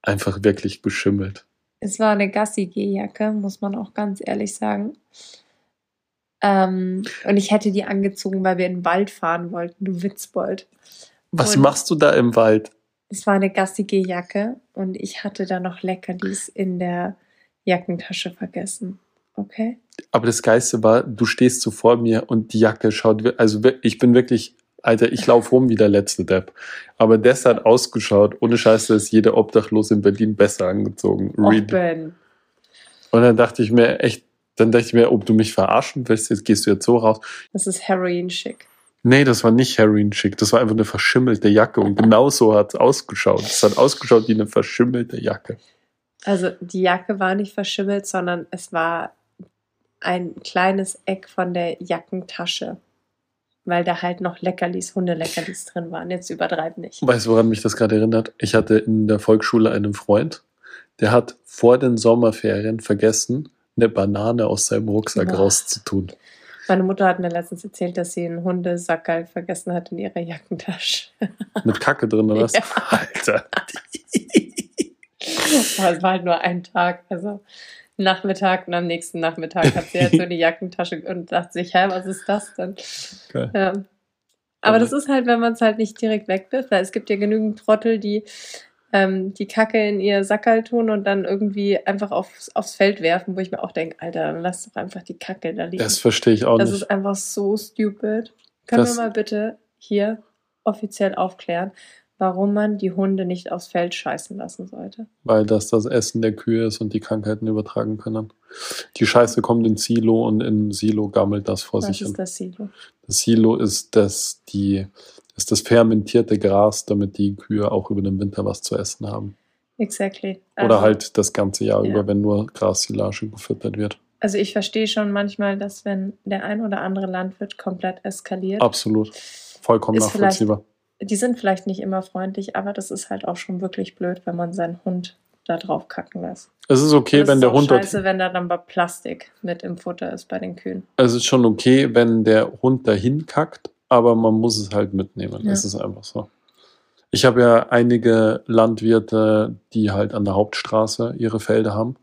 S1: einfach wirklich geschimmelt.
S2: Es war eine Gassi-G-Jacke, muss man auch ganz ehrlich sagen. Ähm, und ich hätte die angezogen, weil wir in den Wald fahren wollten, du Witzbold.
S1: Was
S2: Und-
S1: machst du da im Wald?
S2: Es war eine Gassi-G-Jacke und ich hatte da noch Leckerlis in der Jackentasche vergessen. Okay?
S1: Aber das Geiste war, du stehst so vor mir und die Jacke schaut, also ich bin wirklich, Alter, ich laufe rum wie der letzte Depp. Aber das hat ausgeschaut, ohne Scheiße ist jeder Obdachlose in Berlin besser angezogen. Really.
S2: Ben.
S1: Und dann dachte ich mir echt, dann dachte ich mir, ob du mich verarschen willst, jetzt gehst du jetzt so raus.
S2: Das ist Heroin-schick.
S1: Nee, das war nicht Heroin-Schick, das war einfach eine verschimmelte Jacke und genau so hat es ausgeschaut. Es hat ausgeschaut wie eine verschimmelte Jacke.
S2: Also die Jacke war nicht verschimmelt, sondern es war ein kleines Eck von der Jackentasche. Weil da halt noch Leckerlis, Hundeleckerlis drin waren. Jetzt übertreib nicht.
S1: Weißt du, woran mich das gerade erinnert? Ich hatte in der Volksschule einen Freund, der hat vor den Sommerferien vergessen, eine Banane aus seinem Rucksack
S2: Boah.
S1: rauszutun.
S2: Meine Mutter hat mir letztens erzählt, dass sie einen Hundesackerl vergessen hat in ihrer Jackentasche.
S1: Mit Kacke drin, oder was?
S2: Ja.
S1: Alter.
S2: Es war halt nur ein Tag. Also Nachmittag und am nächsten Nachmittag hat sie halt so die Jackentasche und dachte sich, hä, was ist das denn?
S1: Geil.
S2: Ja. Aber das ist halt, wenn man es halt nicht direkt wegwirft, weil es gibt ja genügend Trottel, die ähm, die Kacke in ihr Sackerl tun und dann irgendwie einfach aufs, aufs Feld werfen, wo ich mir auch denke, Alter, dann lass doch einfach die Kacke da liegen.
S1: Das verstehe ich auch
S2: Das
S1: nicht.
S2: ist einfach so stupid. Können
S1: Das-
S2: wir mal bitte hier offiziell aufklären, warum man die Hunde nicht aufs Feld scheißen lassen sollte?
S1: Weil das das Essen der Kühe ist und die Krankheiten übertragen können. Die Scheiße kommt in Silo und in Silo gammelt das vor
S2: Was
S1: sich hin.
S2: ist das Silo?
S1: Das Silo ist das, die, ist das fermentierte Gras, damit die Kühe auch über den Winter was zu essen haben.
S2: Exactly.
S1: Oder
S2: Also-
S1: halt das ganze Jahr
S2: Ja.
S1: über, wenn nur Grassilage gefüttert wird.
S2: Also ich verstehe schon manchmal, dass wenn der ein oder andere Landwirt komplett eskaliert,
S1: Absolut. Vollkommen nachvollziehbar.
S2: Die sind vielleicht nicht immer freundlich, aber das ist halt auch schon wirklich blöd, wenn man seinen Hund da drauf kacken lässt.
S1: Es ist okay,
S2: das
S1: wenn
S2: ist
S1: der Hund dort,
S2: scheiße, wenn da dann Plastik mit im Futter ist bei den Kühen.
S1: es ist schon okay, wenn der Hund dahin kackt, aber man muss es halt mitnehmen.
S2: Ja.
S1: Es ist einfach so. Ich habe ja einige Landwirte, die halt an der Hauptstraße ihre Felder haben.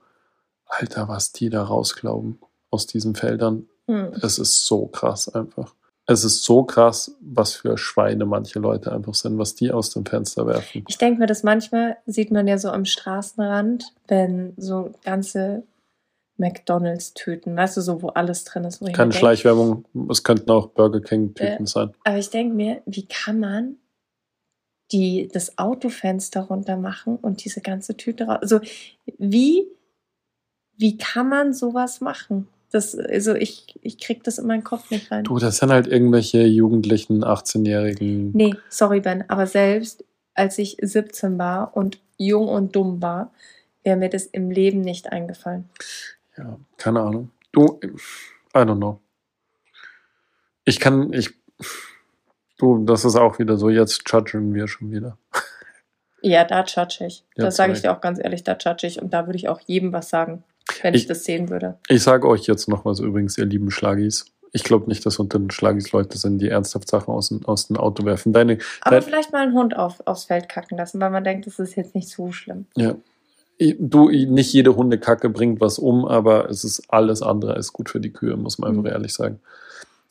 S1: Alter, was die da rausglauben aus diesen Feldern.
S2: Hm.
S1: Es ist so krass einfach. Es ist so krass, was für Schweine manche Leute einfach sind, was die aus dem Fenster werfen.
S2: Ich denke mir, dass manchmal sieht man ja so am Straßenrand, wenn so ganze McDonalds-Tüten, weißt du, so wo alles drin ist.
S1: Keine Schleichwerbung, es könnten auch Burger King-Typen
S2: Äh,
S1: sein.
S2: Aber ich denke mir, wie kann man die, das Autofenster runter machen und diese ganze Tüte raus? Also wie, wie kann man sowas machen? Das, also ich, ich krieg das in meinen Kopf nicht rein.
S1: Du, das sind halt irgendwelche jugendlichen, 18-jährigen.
S2: Nee, sorry Ben, aber selbst als ich 17 war und jung und dumm war, wäre mir das im Leben nicht eingefallen.
S1: Ja, keine Ahnung. Du, I don't know. Ich kann, ich, du, das ist auch wieder so, jetzt judgen wir schon wieder.
S2: Ja, da judge ich. Das sage ich dir auch ganz ehrlich, da judge ich. Und da würde ich auch jedem was sagen, wenn ich,
S1: Ich-
S2: das sehen würde.
S1: Ich sage euch jetzt noch was übrigens, ihr lieben Schlagis. Ich glaube nicht, dass unter den Schlagis Leute sind, die ernsthaft Sachen aus, dem- aus dem Auto werfen. Deine,
S2: Aber
S1: dein,
S2: vielleicht mal einen Hund auf, aufs Feld kacken lassen, weil man denkt, das ist jetzt nicht so schlimm.
S1: ja. Du, nicht jede Hundekacke bringt was um, aber es ist alles andere als gut für die Kühe, muss man einfach
S2: Mhm.
S1: ehrlich sagen.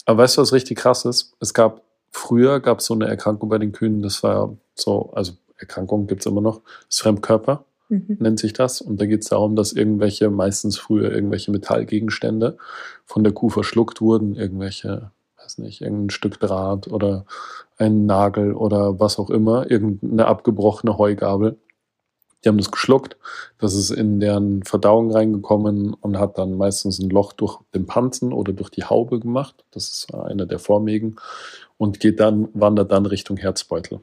S1: Aber weißt du, was richtig krass ist? Es gab, früher gab es so eine Erkrankung bei den Kühen, das war so, also Erkrankung gibt's immer noch, das Fremdkörper.
S2: Mhm.
S1: nennt sich das. Und da geht es darum, dass irgendwelche, meistens früher irgendwelche Metallgegenstände von der Kuh verschluckt wurden, irgendwelche, weiß nicht, irgendein Stück Draht oder ein Nagel oder was auch immer, irgendeine abgebrochene Heugabel. Die haben das geschluckt, das ist in deren Verdauung reingekommen und hat dann meistens ein Loch durch den Panzen oder durch die Haube gemacht. Das ist einer der Vormägen. und geht dann, wandert dann Richtung Herzbeutel.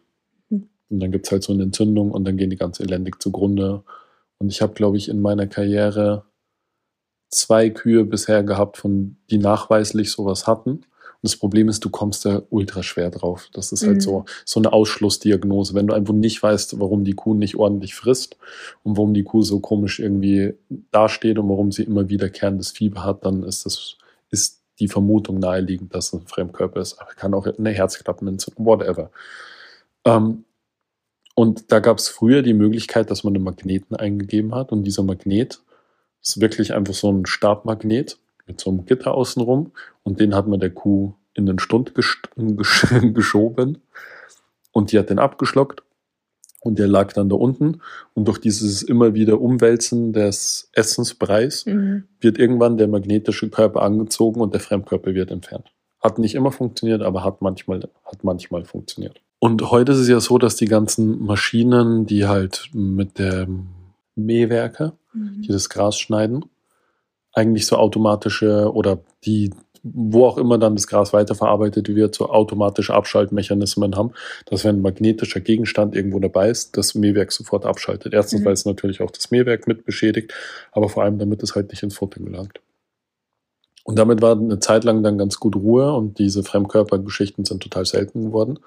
S2: Mhm.
S1: Und dann gibt's halt so eine Entzündung und dann gehen die ganz elendig zugrunde. Und ich habe, glaube ich, in meiner Karriere zwei Kühe bisher gehabt, von die nachweislich sowas hatten. Und das Problem ist, du kommst da ultra schwer drauf. Das ist halt
S2: Mhm.
S1: so, so eine Ausschlussdiagnose. Wenn du einfach nicht weißt, warum die Kuh nicht ordentlich frisst und warum die Kuh so komisch irgendwie dasteht und warum sie immer wiederkehrendes Fieber hat, dann ist das, ist die Vermutung naheliegend, dass es ein Fremdkörper ist. Aber kann auch eine Herzklappenentzündung, whatever. Ähm, und da gab es früher die Möglichkeit, dass man einen Magneten eingegeben hat und dieser Magnet ist wirklich einfach so ein Stabmagnet mit so einem Gitter außenrum und den hat man der Kuh in den Stund gesch- geschoben und die hat den abgeschluckt und der lag dann da unten und durch dieses immer wieder Umwälzen des Essensbereichs
S2: Mhm.
S1: wird irgendwann der magnetische Körper angezogen und der Fremdkörper wird entfernt. Hat nicht immer funktioniert, aber hat manchmal, hat manchmal funktioniert. Und heute ist es ja so, dass die ganzen Maschinen, die halt mit dem Mähwerker, die
S2: Mhm.
S1: das Gras schneiden, eigentlich so automatische oder die, wo auch immer dann das Gras weiterverarbeitet wird, so automatische Abschaltmechanismen haben, dass wenn ein magnetischer Gegenstand irgendwo dabei ist, das Mähwerk sofort abschaltet. Erstens,
S2: Mhm.
S1: weil es natürlich auch das Mähwerk mit beschädigt, aber vor allem, damit es halt nicht ins Futter gelangt. Und damit war eine Zeit lang dann ganz gut Ruhe und diese Fremdkörpergeschichten sind total selten geworden.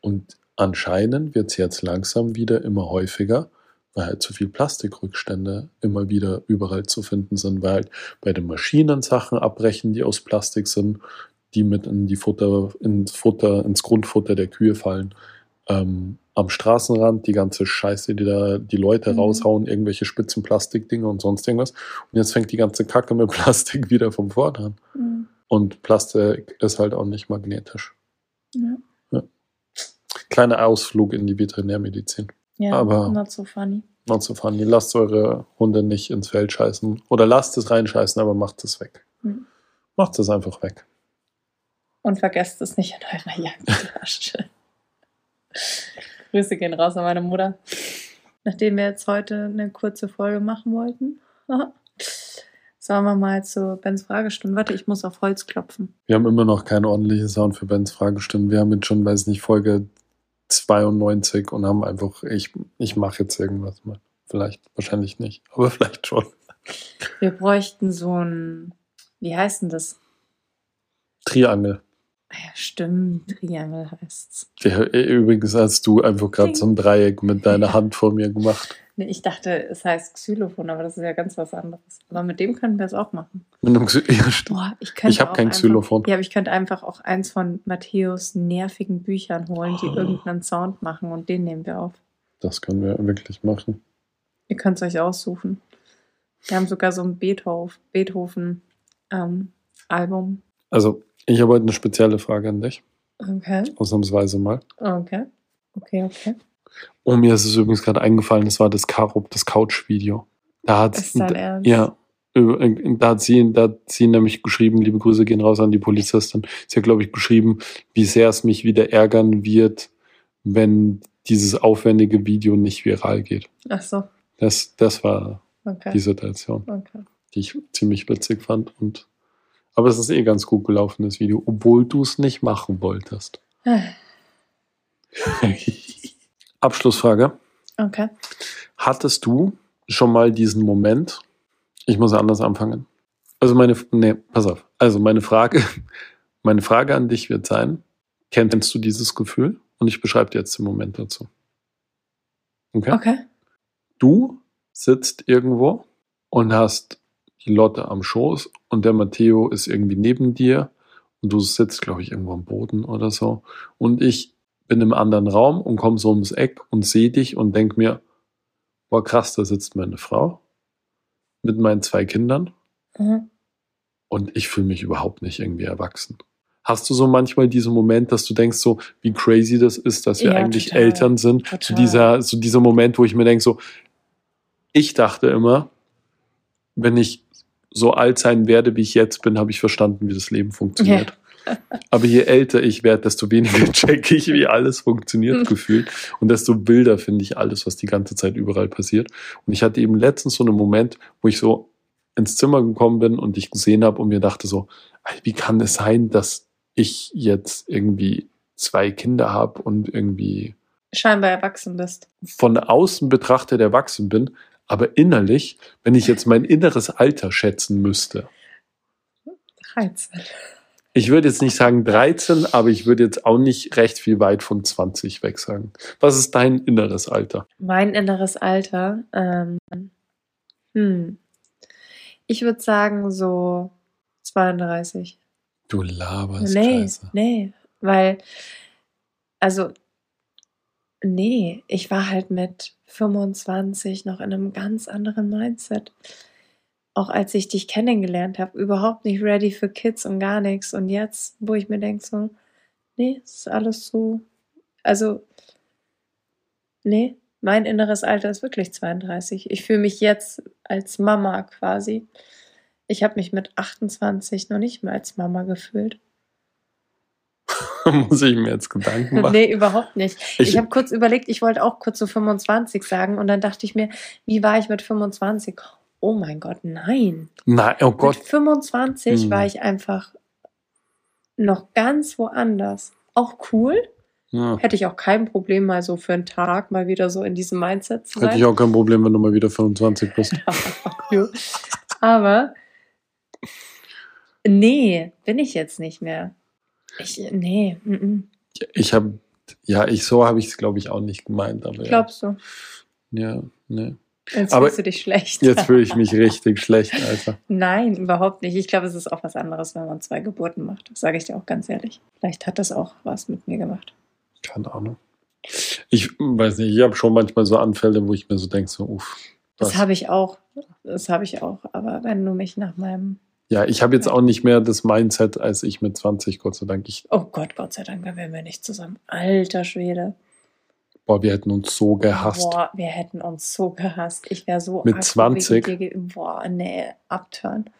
S1: Und anscheinend wird es jetzt langsam wieder immer häufiger, weil halt zu viel Plastikrückstände immer wieder überall zu finden sind, weil halt bei den Maschinen Sachen abbrechen, die aus Plastik sind, die mit in die Futter, ins Futter, ins Grundfutter der Kühe fallen. Ähm, am Straßenrand die ganze Scheiße, die da die Leute
S2: Mhm.
S1: raushauen, irgendwelche spitzen Plastikdinger und sonst irgendwas. Und jetzt fängt die ganze Kacke mit Plastik wieder vom Vorn an.
S2: Mhm.
S1: Und Plastik ist halt auch nicht magnetisch.
S2: Ja.
S1: Kleiner Ausflug in die Veterinärmedizin.
S2: ja,
S1: Aber-
S2: not so funny.
S1: Not so funny. Lasst eure Hunde nicht ins Feld scheißen. Oder lasst es reinscheißen, aber macht es weg.
S2: Mhm.
S1: Macht es einfach weg.
S2: Und vergesst es nicht in eurer Jagdtasche. Grüße gehen raus an meine Mutter. Nachdem wir jetzt heute eine kurze Folge machen wollten, sollen wir mal zu Bens Fragestunde. Warte, ich muss auf Holz klopfen.
S1: Wir haben immer noch keine ordentliche Sound für Bens Fragestimmen. Wir haben jetzt schon, weiß nicht, Folge 92 und haben einfach, ich, ich mache jetzt irgendwas mal. Vielleicht, wahrscheinlich nicht, aber vielleicht schon.
S2: Wir bräuchten so ein, wie heißt denn das?
S1: Triangel.
S2: Ah Ja, stimmt, Triangel heißt's.
S1: Der, übrigens hast du einfach gerade so ein Dreieck mit deiner Hand vor mir gemacht.
S2: Nee, ich dachte, es heißt Xylophon, aber das ist ja ganz was anderes. Aber mit dem können wir es auch machen.
S1: Mit einem Xy- ja, stimmt.
S2: Boah, ich
S1: Ich hab
S2: auch
S1: kein
S2: einfach-
S1: Xylophon.
S2: Ja, aber ich könnte einfach auch eins von Matthäus nervigen Büchern holen, die
S1: Oh.
S2: irgendeinen Sound machen und den nehmen wir auf.
S1: Das können wir wirklich machen.
S2: Ihr könnt es euch aussuchen. Wir haben sogar so ein Beethoven, Beethoven ähm, Album.
S1: Also, ich habe heute eine spezielle Frage an dich.
S2: Okay,
S1: Ausnahmsweise mal.
S2: okay, okay, okay.
S1: Oh, mir ist es übrigens gerade eingefallen, das war das Karup, das Couch-Video. Da hat
S2: Ist dein Ernst?
S1: ja, da hat sie, da hat sie nämlich geschrieben, liebe Grüße gehen raus an die Polizistin. Sie hat, glaube ich, geschrieben, wie sehr es mich wieder ärgern wird, wenn dieses aufwendige Video nicht viral geht.
S2: Ach so,
S1: Das, das war
S2: okay.
S1: die Situation,
S2: okay.
S1: die ich ziemlich witzig fand. Und, aber es ist eh ganz gut gelaufen, das Video, obwohl du es nicht machen wolltest. Abschlussfrage.
S2: Okay.
S1: Hattest du schon mal diesen Moment? Ich muss anders anfangen. Also meine, nee, pass auf. Also meine Frage, meine Frage an dich wird sein, kennst du dieses Gefühl? Und ich beschreibe dir jetzt den Moment dazu. Okay?
S2: Okay.
S1: Du sitzt irgendwo und hast die Lotte am Schoß und der Matteo ist irgendwie neben dir und du sitzt, glaube ich, irgendwo am Boden oder so. Und ich bin im anderen Raum und komme so ums Eck und sehe dich und denk mir, boah krass, da sitzt meine Frau mit meinen zwei Kindern
S2: Mhm.
S1: und ich fühle mich überhaupt nicht irgendwie erwachsen. Hast du so manchmal diesen Moment, dass du denkst, so wie crazy das ist, dass wir
S2: Ja,
S1: eigentlich
S2: total.
S1: Eltern sind?
S2: Total.
S1: dieser, so dieser Moment, wo ich mir denke, so, ich dachte immer, wenn ich so alt sein werde, wie ich jetzt bin, habe ich verstanden, wie das Leben funktioniert. Aber je älter ich werde, desto weniger checke ich, wie alles funktioniert, gefühlt. Und desto wilder finde ich alles, was die ganze Zeit überall passiert. Und ich hatte eben letztens so einen Moment, wo ich so ins Zimmer gekommen bin und dich gesehen habe und mir dachte so, wie kann es sein, dass ich jetzt irgendwie zwei Kinder habe und irgendwie
S2: Scheinbar erwachsen bist.
S1: von außen betrachtet erwachsen bin, aber innerlich, wenn ich jetzt mein inneres Alter schätzen müsste,
S2: 13.
S1: ich würde jetzt nicht sagen 13, aber ich würde jetzt auch nicht recht viel weit von 20 weg sagen. Was ist dein inneres Alter?
S2: Mein inneres Alter. Ähm, hm. Ich würde sagen so 32.
S1: Du laberst
S2: Nee,
S1: Scheiße.
S2: nee, weil, also, nee, ich war halt mit 25 noch in einem ganz anderen Mindset. Auch als ich dich kennengelernt habe, überhaupt nicht ready für Kids und gar nichts. Und jetzt, wo ich mir denke, so, nee, ist alles so, also, nee, mein inneres Alter ist wirklich 32. Ich fühle mich jetzt als Mama quasi. Ich habe mich mit 28 noch nicht mehr als Mama gefühlt.
S1: Muss ich mir jetzt Gedanken machen?
S2: Nee, überhaupt nicht. Ich,
S1: Ich-
S2: habe kurz überlegt, ich wollte auch kurz so 25 sagen und dann dachte ich mir, wie war ich mit 25? Oh mein Gott, nein.
S1: Nein, oh Gott.
S2: Mit 25
S1: Hm.
S2: war ich einfach noch ganz woanders. Auch cool.
S1: Ja.
S2: Hätte ich auch kein Problem, mal so für einen Tag mal wieder so in diesem Mindset zu sein.
S1: Hätte ich auch kein Problem, wenn du mal wieder 25 bist.
S2: Aber nee, bin ich jetzt nicht mehr. Ich, nee, mm, mm.
S1: Ich habe, ja, ich so habe ich es, glaube ich, auch nicht gemeint. Aber ja.
S2: glaubst du?
S1: ja, ne.
S2: Jetzt
S1: Aber
S2: fühlst du dich schlecht.
S1: Jetzt fühle ich mich richtig schlecht, Alter.
S2: Nein, überhaupt nicht. Ich glaube, es ist auch was anderes, wenn man zwei Geburten macht. Das sage ich dir auch ganz ehrlich. Vielleicht hat das auch was mit mir gemacht.
S1: Keine Ahnung. Ich weiß nicht, ich habe schon manchmal so Anfälle, wo ich mir so denke, so, uff.
S2: Das habe ich auch. Das habe ich auch. Aber wenn du mich nach meinem.
S1: Ja, ich habe jetzt auch nicht mehr das Mindset, als ich mit 20, Gott sei Dank. Ich,
S2: Oh Gott, Gott sei Dank, da wären wir nicht zusammen. Alter Schwede.
S1: boah, wir hätten uns so gehasst.
S2: Boah, wir hätten uns so gehasst. Ich wäre so.
S1: Mit
S2: aggro
S1: 20?
S2: wegen dir ge- Boah, nee, abturn.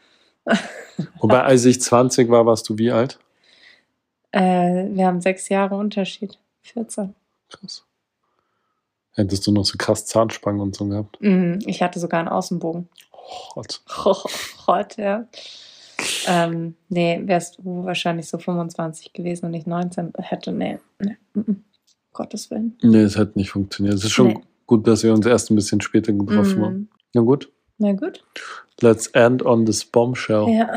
S1: Wobei, als ich 20 war, warst du wie alt?
S2: Äh, wir haben sechs Jahre Unterschied. 14.
S1: Krass. Hättest du noch so krass Zahnspangen und so gehabt?
S2: Mhm, ich hatte sogar einen Außenbogen.
S1: Gott.
S2: Oh Gott, ja. Ähm, nee, wärst du wahrscheinlich so 25 gewesen und nicht 19 hätte, nee, nee, mm, mm. Gottes Willen.
S1: Nee, es hat nicht funktioniert. Es ist schon
S2: Nee.
S1: gut, dass wir uns erst ein bisschen später getroffen haben.
S2: Mhm.
S1: Na gut,
S2: Na gut.
S1: let's end on this bombshell.
S2: Ja.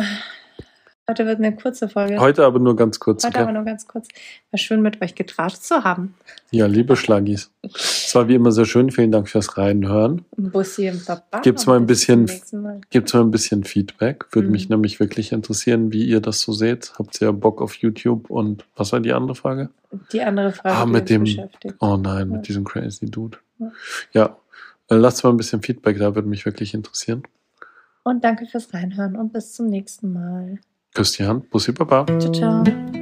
S2: Heute wird eine kurze Folge.
S1: Heute aber nur ganz kurz.
S2: Heute
S1: Okay?
S2: aber nur ganz kurz. War schön mit euch getratscht zu haben.
S1: Ja, liebe Schlagis. Es war wie immer sehr schön. Vielen Dank fürs Reinhören.
S2: Bussi und Papa.
S1: Gibt's mal ein bisschen-
S2: Mal.
S1: Gebt mal ein bisschen Feedback. Würde
S2: Mhm.
S1: mich nämlich wirklich interessieren, wie ihr das so seht. Habt ihr Bock auf YouTube? Und was war die andere Frage?
S2: Die andere Frage,
S1: Ah, mit dem-
S2: beschäftigt.
S1: Oh nein,
S2: Ja.
S1: mit diesem crazy Dude.
S2: Ja.
S1: Ja, äh, lasst mal ein bisschen Feedback da, würde mich wirklich interessieren.
S2: Und danke fürs Reinhören und bis zum nächsten Mal.
S1: Küsst die Hand. Baba.
S2: Ciao, ciao.